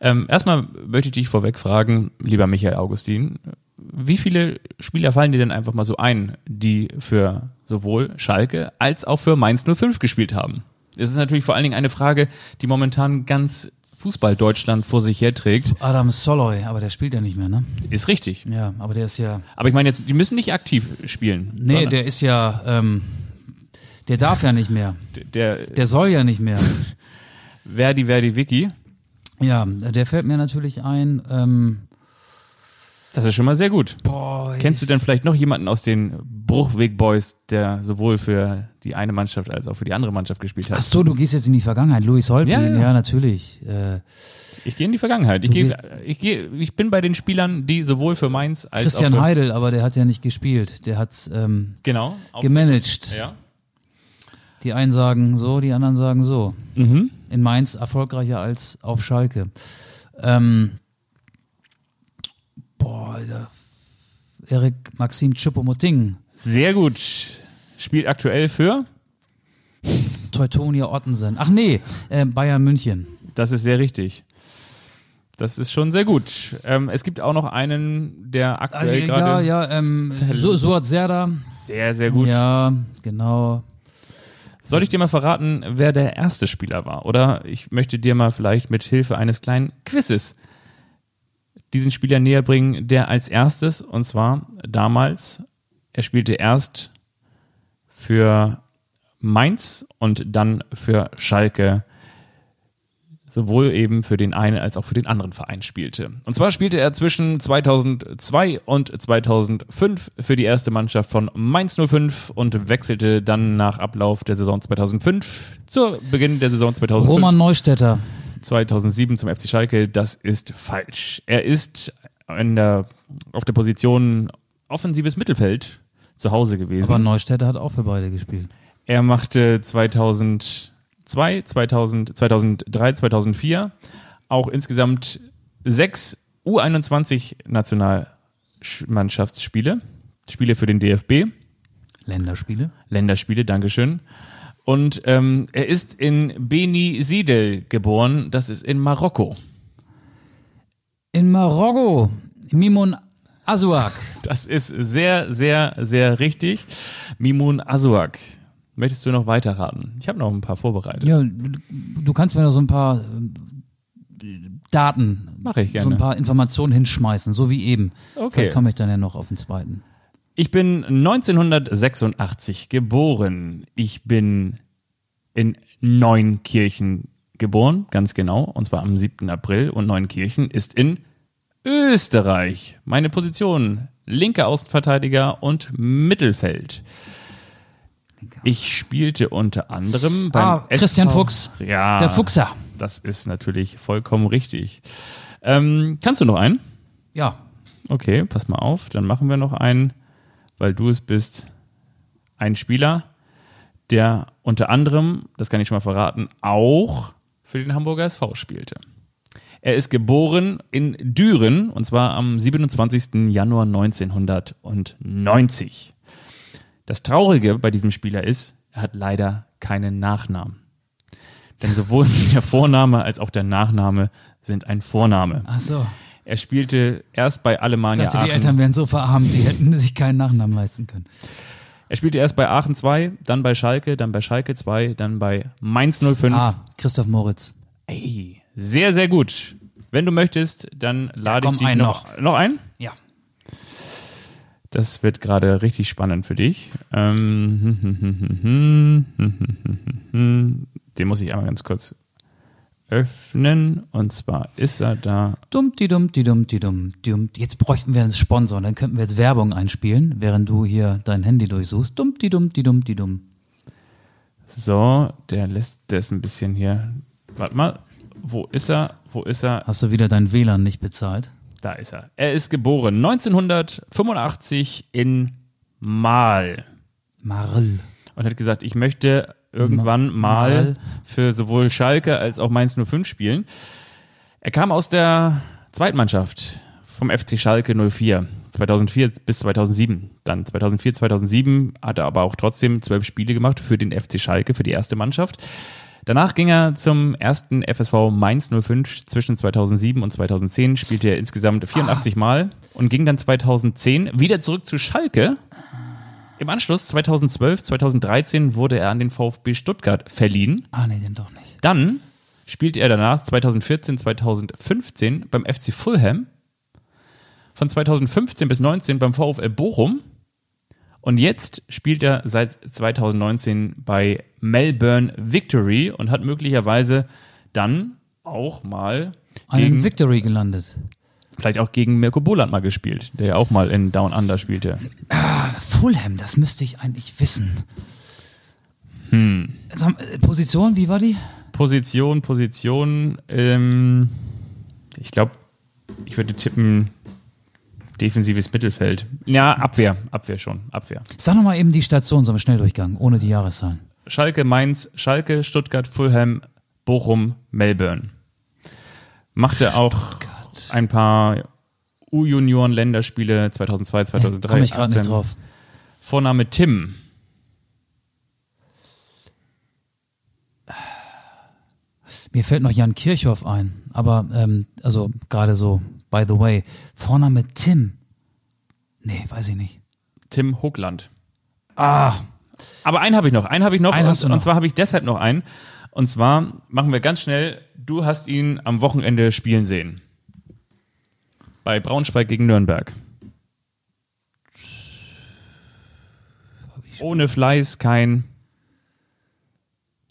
Ähm, erstmal möchte ich dich vorweg fragen, lieber Michael Augustin, wie viele Spieler fallen dir denn einfach mal so ein, die für sowohl Schalke als auch für Mainz 05 gespielt haben? Es ist natürlich vor allen Dingen eine Frage, die momentan ganz Fußball Deutschland vor sich herträgt. Adam Soloy, aber der spielt ja nicht mehr, ne? Ist richtig. Ja, aber der ist ja. Aber ich meine jetzt, die müssen nicht aktiv spielen. Nee, sondern der ist ja. Ähm, der darf ja nicht mehr. der Der soll ja nicht mehr. Verdi Verdi Wiki, Ja, der fällt mir natürlich ein. Ähm, das ist schon mal sehr gut. boah, Kennst du denn vielleicht noch jemanden aus den Bruchweg Boys, der sowohl für die eine Mannschaft als auch für die andere Mannschaft gespielt hat? Ach so, du gehst jetzt in die Vergangenheit. Louis Holtby, Ja, ja, ja. natürlich. Äh, Ich gehe in die Vergangenheit. Ich, gehst- ich, gehe, ich bin bei den Spielern, die sowohl für Mainz als Christian auch für, Heidel, aber der hat ja nicht gespielt. Der hat ähm, genau gemanagt. Ja. Die einen sagen so, die anderen sagen so. Mhm. In Mainz erfolgreicher als auf Schalke. Ähm, Alter. Erik Maxim Choupo-Moting, Sehr gut. Spielt aktuell für. Teutonia Ottensen. Ach nee, äh, Bayern München. Das ist sehr richtig. Das ist schon sehr gut. Ähm, es gibt auch noch einen, der aktuell Also, ja, gerade ja, ähm, so, Suat Serdar. sehr, sehr gut. Ja, genau. Soll ich dir mal verraten, wer der erste Spieler war? Oder ich möchte dir mal vielleicht mit Hilfe eines kleinen Quizzes diesen Spieler näher bringen, der als erstes, und zwar damals, er spielte erst für Mainz und dann für Schalke sowohl eben für den einen als auch für den anderen Verein spielte. Und zwar spielte er zwischen 2002 und 2005 für die erste Mannschaft von Mainz 05 und wechselte dann nach Ablauf der Saison 2005 zu Beginn der Saison 2005. Roman Neustädter. 2007 zum FC Schalke. Das ist falsch. Er ist der, auf der Position offensives Mittelfeld zu Hause gewesen. Aber Neustädter hat auch für beide gespielt. Er machte 2002, 2000, 2003, 2004 auch insgesamt sechs U21-Nationalmannschaftsspiele, Spiele für den DFB, Länderspiele. Länderspiele, Dankeschön. Und ähm, er ist in Beni Sidel geboren, das ist in Marokko. In Marokko. Mimon Azuak. Das ist sehr, sehr, sehr richtig. Mimun Azuak. Möchtest du noch weiter raten? Ich habe noch ein paar vorbereitet. Ja, du- kannst mir noch so ein paar äh, Daten, Mache ich so gerne. ein paar Informationen hinschmeißen, so wie eben. Okay. Vielleicht komme ich dann ja noch auf den zweiten. Ich bin 1986 geboren. Ich bin in Neunkirchen geboren, ganz genau, und zwar am 7. April. Und Neunkirchen ist in Österreich. Meine Position, linker Außenverteidiger und Mittelfeld. Ich spielte unter anderem beim Ah, Christian SV Fuchs. Ja, Der Fuchser. das ist natürlich vollkommen richtig. Ähm, kannst du noch einen? Ja, Okay, pass mal auf, dann machen wir noch einen, weil du es bist, ein Spieler, der unter anderem, das kann ich schon mal verraten, auch für den Hamburger SV spielte. Er ist geboren in Düren und zwar am 27. Januar 1990. Das Traurige bei diesem Spieler ist, er hat leider keinen Nachnamen. Denn sowohl der Vorname als auch der Nachname sind ein Vorname. ach so. Er spielte erst bei Ich Alemannia dachte, die Aachen. Eltern wären so verarmt, die hätten sich keinen Nachnamen leisten können. Er spielte erst bei Aachen 2, dann bei Schalke, dann bei Schalke 2, dann bei Mainz 05. Ah, Christoph Moritz. Ey, sehr, sehr gut. Wenn du möchtest, dann lade komm, ich dich einen noch. Noch ein? Ja. Das wird gerade richtig spannend für dich. Ähm, den muss ich einmal ganz kurz öffnen. Und zwar ist er da. Dumm, die dumm, die dumm, die dumm. Jetzt bräuchten wir einen Sponsor, dann könnten wir jetzt Werbung einspielen, während du hier dein Handy durchsuchst. Dumm, die dumm, die dumm, die dumm. So, der lässt das ein bisschen hier. Warte mal. Wo ist er? Wo ist er? Hast du wieder dein WLAN nicht bezahlt? Da ist er. Er ist geboren 1985 in Mahl Marl. und hat gesagt, ich möchte irgendwann Ma- mal Mal. für sowohl Schalke als auch Mainz 05 spielen. Er kam aus der Zweitmannschaft vom FC Schalke 04 2004 bis 2007. Dann 2004, 2007 hat er aber auch trotzdem zwölf Spiele gemacht für den FC Schalke, für die erste Mannschaft. Danach ging er zum ersten FSV Mainz 05 zwischen 2007 und 2010, spielte er insgesamt 84 Mal und ging dann 2010 wieder zurück zu Schalke. Im Anschluss 2012, 2013 wurde er an den VfB Stuttgart verliehen. Ah, nee, den doch nicht. Dann spielte er danach 2014, 2015 beim FC Fulham. Von 2015 bis 19 beim VfL Bochum. Und jetzt spielt er seit 2019 bei Melbourne Victory und hat möglicherweise dann auch mal Einen gegen, Victory gelandet. Vielleicht auch gegen Mirko Boland mal gespielt, der ja auch mal in Down Under spielte. Fulham, das müsste ich eigentlich wissen. Hm. Position, wie war die? Position, Position, ähm, ich glaube, ich würde tippen, defensives Mittelfeld. Ja, Abwehr, Abwehr schon, Abwehr. Sag nochmal eben die Station, so im Schnelldurchgang, ohne die Jahreszahlen. Schalke, Mainz, Schalke, Stuttgart, Fulham, Bochum, Melbourne. Machte auch ein paar U-Junioren-Länderspiele 2002, 2003. Komme ich gerade nicht 18. drauf. Vorname Tim. Mir fällt noch Jan Kirchhoff ein, aber ähm, also gerade so, by the way, Vorname Tim. Nee, weiß ich nicht. Tim Hoogland. Ah, Aber einen habe ich noch. Einen habe ich noch. Einen und, noch. und zwar habe ich deshalb noch einen. Und zwar machen wir ganz schnell. Du hast ihn am Wochenende spielen sehen. Bei Braunschweig gegen Nürnberg. Ohne Fleiß kein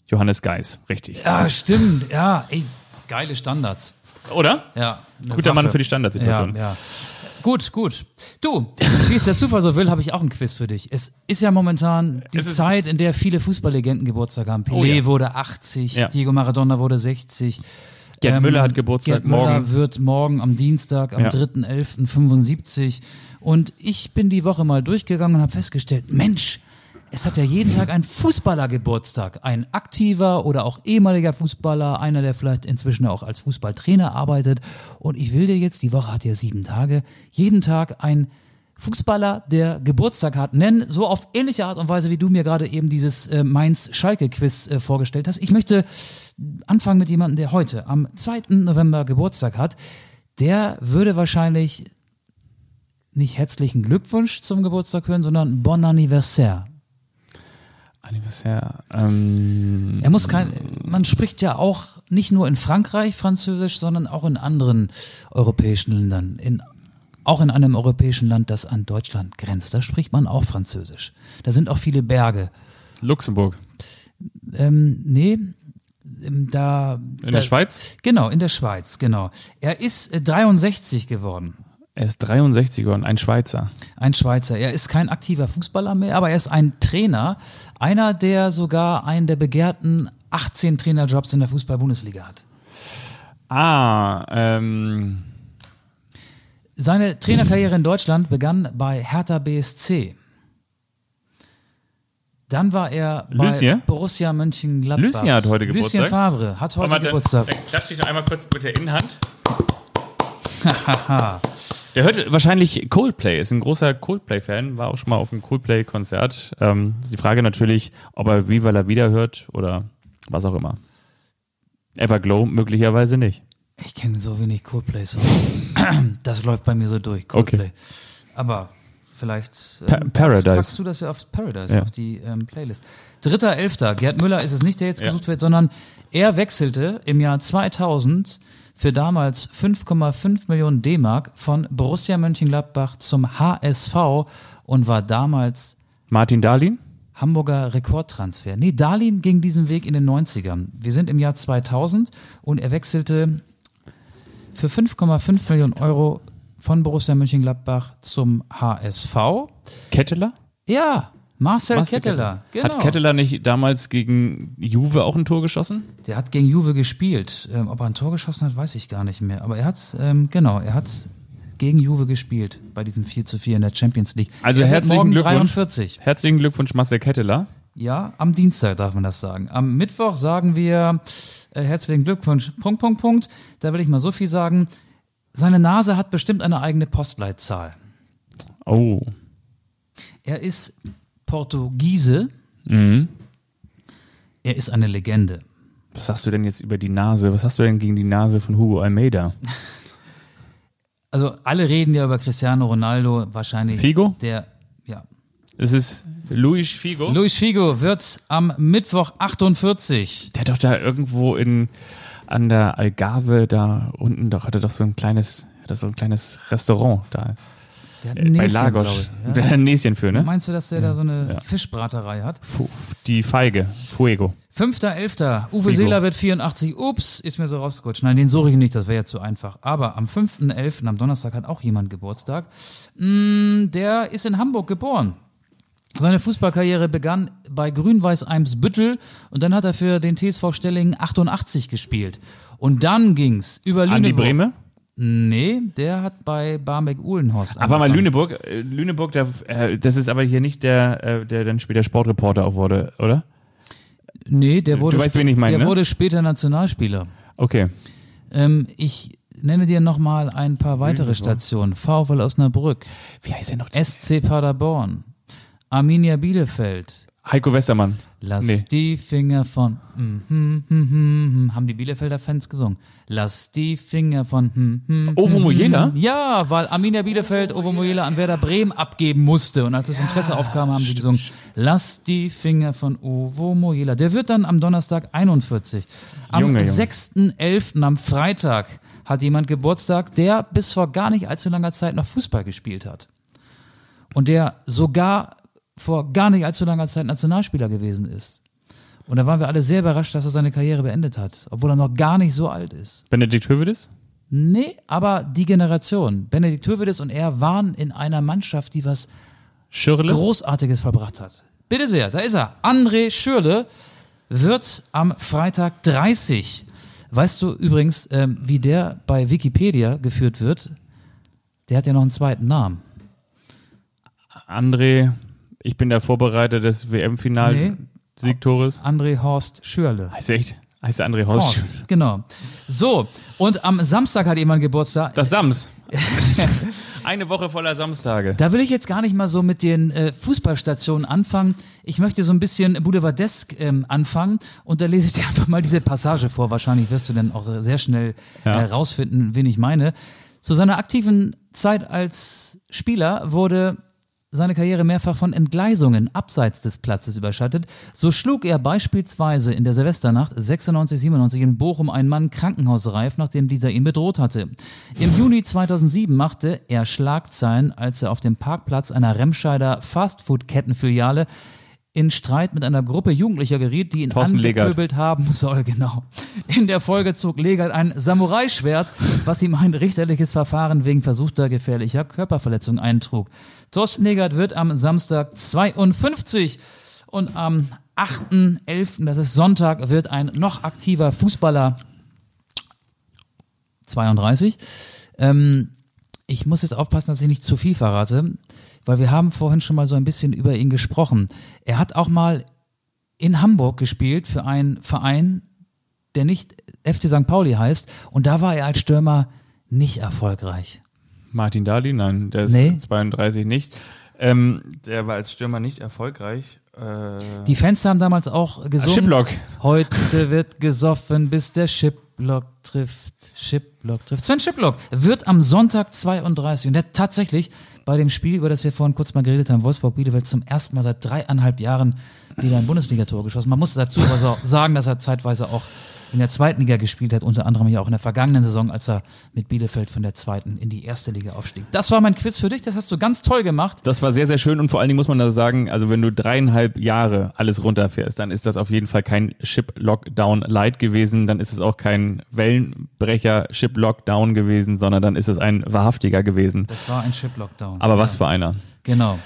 Johannes Geis. Richtig. Ja, stimmt. Ja, ey, geile Standards. Oder? Ja, Guter Mann Waffe. für die Standardsituation. Ja, ja. Gut, gut. Du, wie es der Zufall so will, habe ich auch ein Quiz für dich. Es ist ja momentan die Zeit, in der viele Fußballlegenden Geburtstag haben. Pelé Oh ja. wurde 80, Ja. Diego Maradona wurde 60. Gerd Müller hat Geburtstag Gerd Müller morgen. wird morgen am Dienstag, am Ja. 3.11.75. Und ich bin die Woche mal durchgegangen und habe festgestellt, Mensch, es hat ja jeden Tag ein Fußballer Geburtstag. Ein aktiver oder auch ehemaliger Fußballer, einer, der vielleicht inzwischen auch als Fußballtrainer arbeitet. Und ich will dir jetzt, die Woche hat ja sieben Tage, jeden Tag ein Fußballer, der Geburtstag hat, nennen, so auf ähnliche Art und Weise, wie du mir gerade eben dieses äh, Mainz-Schalke-Quiz äh, vorgestellt hast. Ich möchte anfangen mit jemandem, der heute am 2. November Geburtstag hat. Der würde wahrscheinlich nicht herzlichen Glückwunsch zum Geburtstag hören, sondern Bon Anniversaire. Anniversaire. Ähm, Er muss kein, man spricht ja auch nicht nur in Frankreich Französisch, sondern auch in anderen europäischen Ländern. In, auch in einem europäischen Land, das an Deutschland grenzt, da spricht man auch Französisch. Da sind auch viele Berge. Luxemburg. Ähm, nee, ähm, da. In da, der Schweiz? Genau, in der Schweiz, genau. Er ist äh, 63 geworden. Er ist 63 geworden, ein Schweizer. Ein Schweizer. Er ist kein aktiver Fußballer mehr, aber er ist ein Trainer. Einer, der sogar einen der begehrten 18 Trainerjobs in der Fußball-Bundesliga hat. Ah, ähm, Seine Trainerkarriere in Deutschland begann bei Hertha BSC. Dann war er bei Lucien? Borussia Mönchengladbach. Lucien hat heute Lucien Geburtstag. Favre hat heute mal, Geburtstag. Dann, dann klatsch dich noch einmal kurz mit der Innenhand. der hört wahrscheinlich Coldplay, ist ein großer Coldplay-Fan, war auch schon mal auf einem Coldplay-Konzert. Ähm, die Frage natürlich, ob er Viva la Vida hört oder was auch immer. Everglow möglicherweise nicht. Ich kenne so wenig Coldplay-Songs. Das läuft bei mir so durch, Coldplay. Aber vielleicht ähm, Pa- Paradise. packst du das ja auf Paradise, Ja. auf die ähm, Playlist. Dritter Elfter, Gerd Müller ist es nicht, der jetzt Ja. gesucht wird, sondern er wechselte im Jahr 2000 für damals 5,5 Millionen D-Mark von Borussia Mönchengladbach zum HSV und war damals Martin Dahlin? Hamburger Rekordtransfer. Nee, Darlin ging diesen Weg in den 90ern. Wir sind im Jahr 2000 und er wechselte für 5,5 Millionen Euro von Borussia Mönchengladbach zum HSV. Ketteler? Ja, Marcel, Marcel Ketteler. Genau. Hat Ketteler nicht damals gegen Juve auch ein Tor geschossen? Der hat gegen Juve gespielt. Ähm, ob er ein Tor geschossen hat, weiß ich gar nicht mehr. Aber er hat, ähm, genau, er hat gegen Juve gespielt bei diesem 4 zu 4 in der Champions League. Also er herzlichen Glückwunsch. 43. Herzlichen Glückwunsch, Marcel Ketteler. Ja, am Dienstag darf man das sagen. Am Mittwoch sagen wir äh, herzlichen Glückwunsch. Punkt, Punkt, Punkt. Da will ich mal so viel sagen. Seine Nase hat bestimmt eine eigene Postleitzahl. Oh. Er ist Portugiese. Mhm. Er ist eine Legende. Was sagst du denn jetzt über die Nase? Was hast du denn gegen die Nase von Hugo Almeida? Also alle reden ja über Cristiano Ronaldo, wahrscheinlich. Figo? Der, ja. Es ist Luis Figo. Luis Figo wird am Mittwoch 48. Der hat doch da irgendwo in an der Algarve da unten doch hatte doch so ein kleines hat er so ein kleines Restaurant da Der hat äh, ein bei Näschen, Lagos. glaube ich. Der Ja. hat ein Näschen für, ne? Meinst du, dass der da so eine Fischbraterei hat? Die Feige, Fuego. 5.11. Uwe Figo. Seeler wird 84. Ups, ist mir so rausgerutscht. Nein, den suche ich nicht, das wäre ja zu einfach. Aber am 5.11., am Donnerstag, hat auch jemand Geburtstag. Mm, der ist in Hamburg geboren. Seine Fußballkarriere begann bei Grün-Weiß Eimsbüttel und dann hat er für den TSV Stellingen 88 gespielt. Und dann ging's über Lüneburg. Andi Brehme. Nee, der hat bei Barmbek-Uhlenhorst Aber mal. Lüneburg, äh, Lüneburg, der, äh, das ist aber hier nicht der, äh, der dann später Sportreporter auch wurde, oder? Nee, der wurde, weißt, spä- wen ich meine, der ne? wurde später Nationalspieler. Okay. Ähm, ich nenne dir nochmal ein paar weitere Stationen. VfL Osnabrück, Wie heißt der noch? SC Paderborn, Arminia Bielefeld, Heiko Westermann. Lass Nee. die Finger von. Hm, hm, hm, hm, haben die Bielefelder Fans gesungen. Lass die Finger von. Hm, hm, Ovo hm, Mojela? hm. Ja, weil Arminia Bielefeld Ovo Mojela an Werder Bremen abgeben musste. Und als das Interesse aufkam, haben sie gesungen. Lass die Finger von Ovo Mojela. Der wird dann am Donnerstag 41. Am Junge, Junge. 6.11. am Freitag hat jemand Geburtstag, der bis vor gar nicht allzu langer Zeit noch Fußball gespielt hat. Und der sogar vor gar nicht allzu langer Zeit Nationalspieler gewesen ist. Und da waren wir alle sehr überrascht, dass er seine Karriere beendet hat, obwohl er noch gar nicht so alt ist. Benedikt Hövedes? Nee, aber die Generation, Benedikt Hövedes und er waren in einer Mannschaft, die was Schürle? Großartiges verbracht hat. Bitte sehr, da ist er. André Schürle wird am Freitag 30. Weißt du übrigens, ähm, wie der bei Wikipedia geführt wird? Der hat ja noch einen zweiten Namen. André, ich bin der Vorbereiter des Nee. WM-Final-Siegtores. André Horst Schürle. Heißt er echt? Heißt André Horst? Horst, genau. So, und am Samstag hat jemand Geburtstag. Das Sams. Eine Woche voller Samstage. Da will ich jetzt gar nicht mal so mit den äh, Fußballstationen anfangen. Ich möchte so ein bisschen Boulevardesk ähm, anfangen und da lese ich dir einfach mal diese Passage vor. Wahrscheinlich wirst du dann auch äh, sehr schnell äh, Ja. rausfinden, wen ich meine. Zu seiner aktiven Zeit als Spieler wurde seine Karriere mehrfach von Entgleisungen abseits des Platzes überschattet. So schlug er beispielsweise in der Silvesternacht 96-97 in Bochum einen Mann krankenhausreif, nachdem dieser ihn bedroht hatte. Im Juni 2007 machte er Schlagzeilen, als er auf dem Parkplatz einer Remscheider Fastfood-Kettenfiliale in Streit mit einer Gruppe Jugendlicher geriet, die ihn Thorsten Legert. angepöbelt haben soll, genau. In der Folge zog Legert ein Samurai-Schwert, was ihm ein richterliches Verfahren wegen versuchter gefährlicher Körperverletzung eintrug. Thorsten Legert wird am Samstag 52 und am 8.11., das ist Sonntag, wird ein noch aktiver Fußballer 32. Ähm, ich muss jetzt aufpassen, dass ich nicht zu viel verrate, weil wir haben vorhin schon mal so ein bisschen über ihn gesprochen. Er hat auch mal in Hamburg gespielt für einen Verein, der nicht FC St. Pauli heißt. Und da war er als Stürmer nicht erfolgreich. Martin Dali? Nein, der ist Nee. 32 nicht. Ähm, der war als Stürmer nicht erfolgreich. Äh, Die Fans haben damals auch gesungen. Shiplock. Heute wird gesoffen, bis der Shiplock trifft. Shiplock trifft. Sven Shiplock wird am Sonntag 32 und der tatsächlich bei dem Spiel, über das wir vorhin kurz mal geredet haben, Wolfsburg-Bielefeld zum ersten Mal seit dreieinhalb Jahren wieder ein Bundesligator geschossen. Man muss dazu aber so sagen, dass er zeitweise auch in der zweiten Liga gespielt hat, unter anderem ja auch in der vergangenen Saison, als er mit Bielefeld von der zweiten in die erste Liga aufstieg. Das war mein Quiz für dich, das hast du ganz toll gemacht. Das war sehr, sehr schön und vor allen Dingen muss man da sagen, also wenn du dreieinhalb Jahre alles runterfährst, dann ist das auf jeden Fall kein Ship-Lockdown Light gewesen, dann ist es auch kein Wellenbrecher Ship-Lockdown gewesen, sondern dann ist es ein wahrhaftiger gewesen. Das war ein Ship-Lockdown. Aber was für einer. Genau.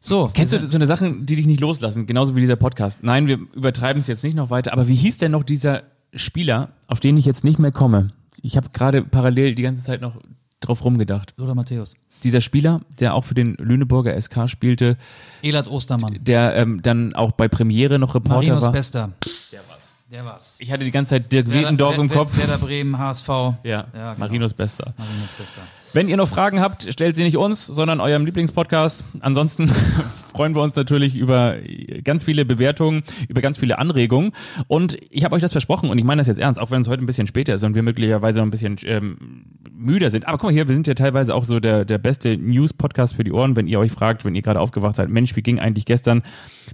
So, Kennst du so eine Sachen, die dich nicht loslassen, genauso wie dieser Podcast? Nein, wir übertreiben es jetzt nicht noch weiter, aber wie hieß denn noch dieser Spieler, auf den ich jetzt nicht mehr komme? Ich habe gerade parallel die ganze Zeit noch drauf rumgedacht. Lothar Matthäus. Dieser Spieler, der auch für den Lüneburger SK spielte, Elad Ostermann. der ähm, dann auch bei Premiere noch Reporter Marinus war. Bester. Der war's. Der war's. Ich hatte die ganze Zeit Dirk Wedendorf im Kopf. Werder Bremen, HSV. Ja, Ja, genau. Marinus Bester. Marinus Bester. Wenn ihr noch Fragen habt, stellt sie nicht uns, sondern eurem Lieblingspodcast. Ansonsten freuen wir uns natürlich über ganz viele Bewertungen, über ganz viele Anregungen. Und ich habe euch das versprochen und ich meine das jetzt ernst, auch wenn es heute ein bisschen später ist und wir möglicherweise noch ein bisschen ähm, müder sind. Aber guck mal hier, wir sind ja teilweise auch so der, der beste News-Podcast für die Ohren, wenn ihr euch fragt, wenn ihr gerade aufgewacht seid, Mensch, wie ging eigentlich gestern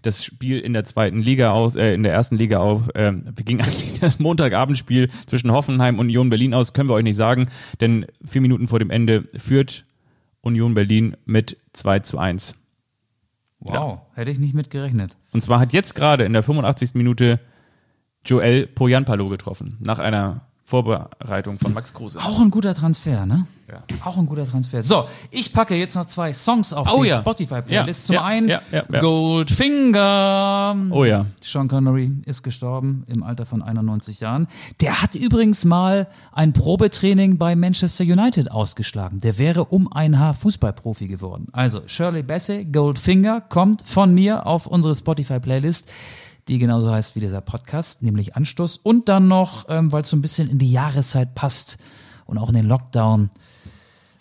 das Spiel in der zweiten Liga aus, äh, in der ersten Liga auf, ähm, wie ging eigentlich das Montagabendspiel zwischen Hoffenheim und Union Berlin aus, können wir euch nicht sagen, denn vier Minuten vor dem Ende führt Union Berlin mit 2 zu 1. Wow, hätte ich nicht mit gerechnet. Und zwar hat jetzt gerade in der 85. Minute Joel Poyanpalo getroffen, nach einer Vorbereitung von Max Kruse. Auch ein guter Transfer, ne? Ja. Auch ein guter Transfer. So, ich packe jetzt noch zwei Songs auf Oh die ja. Spotify-Playlist. Ja, Zum einen. Goldfinger. Oh ja. Sean Connery ist gestorben im Alter von 91 Jahren. Der hat übrigens mal ein Probetraining bei Manchester United ausgeschlagen. Der wäre um ein Haar Fußballprofi geworden. Also Shirley Bassey, Goldfinger, kommt von mir auf unsere Spotify-Playlist, die genauso heißt wie dieser Podcast, nämlich Anstoß. Und dann noch, ähm, weil es so ein bisschen in die Jahreszeit passt und auch in den Lockdown,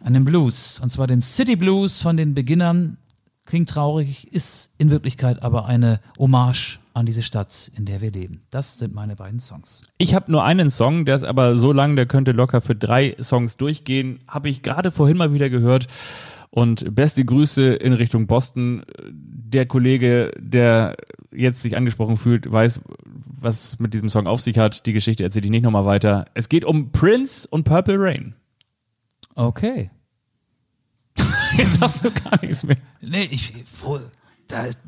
einen Blues. Und zwar den City Blues von den Beginnern klingt traurig, ist in Wirklichkeit aber eine Hommage an diese Stadt, in der wir leben. Das sind meine beiden Songs. Ich habe nur einen Song, der ist aber so lang, der könnte locker für drei Songs durchgehen. Habe ich gerade vorhin mal wieder gehört. Und beste Grüße in Richtung Boston. Der Kollege, der jetzt sich angesprochen fühlt, weiß, was mit diesem Song auf sich hat. Die Geschichte erzähle ich nicht nochmal weiter. Es geht um Prince und Purple Rain. Okay. Jetzt hast du gar nichts mehr. Nee, ich,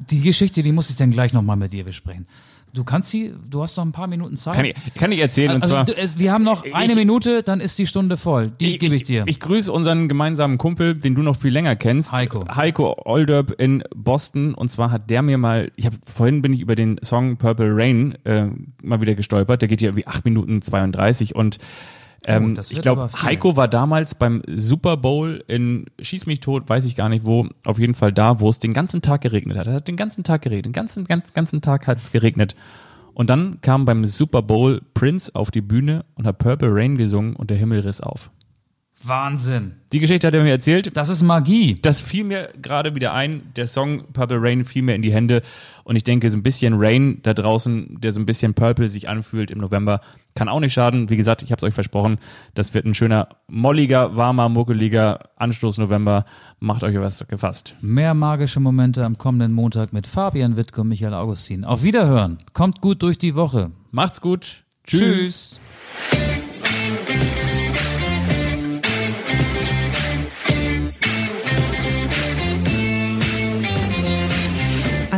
die Geschichte, die muss ich dann gleich nochmal mit dir besprechen. Du kannst sie, du hast noch ein paar Minuten Zeit. Kann ich, kann ich erzählen. und also, zwar, du, es, wir haben noch eine Ich- Minute, dann ist die Stunde voll. Die gebe ich dir. Ich grüße unseren gemeinsamen Kumpel, den du noch viel länger kennst. Heiko. Heiko Olderb in Boston. Und zwar hat der mir mal, ich habe vorhin bin ich über den Song Purple Rain äh, mal wieder gestolpert. Der geht ja wie 8 Minuten 32 und ähm, Oh, ich glaube. Heiko war damals beim Super Bowl in Schieß mich tot, weiß ich gar nicht wo, auf jeden Fall da, wo es den ganzen Tag geregnet hat. Es hat den ganzen Tag geregnet, den ganzen, ganz, ganzen Tag hat es geregnet. Und dann kam beim Super Bowl Prince auf die Bühne und hat Purple Rain gesungen und der Himmel riss auf. Wahnsinn. Die Geschichte hat er mir erzählt. Das ist Magie. Das fiel mir gerade wieder ein. Der Song Purple Rain fiel mir in die Hände. Und ich denke, so ein bisschen Rain da draußen, der so ein bisschen Purple sich anfühlt im November, kann auch nicht schaden. Wie gesagt, ich habe es euch versprochen, das wird ein schöner, molliger, warmer, muckeliger Anstoß November. Macht euch was gefasst. Mehr magische Momente am kommenden Montag mit Fabian Wittke und Michael Augustin. Auf Wiederhören. Kommt gut durch die Woche. Macht's gut. Tschüss.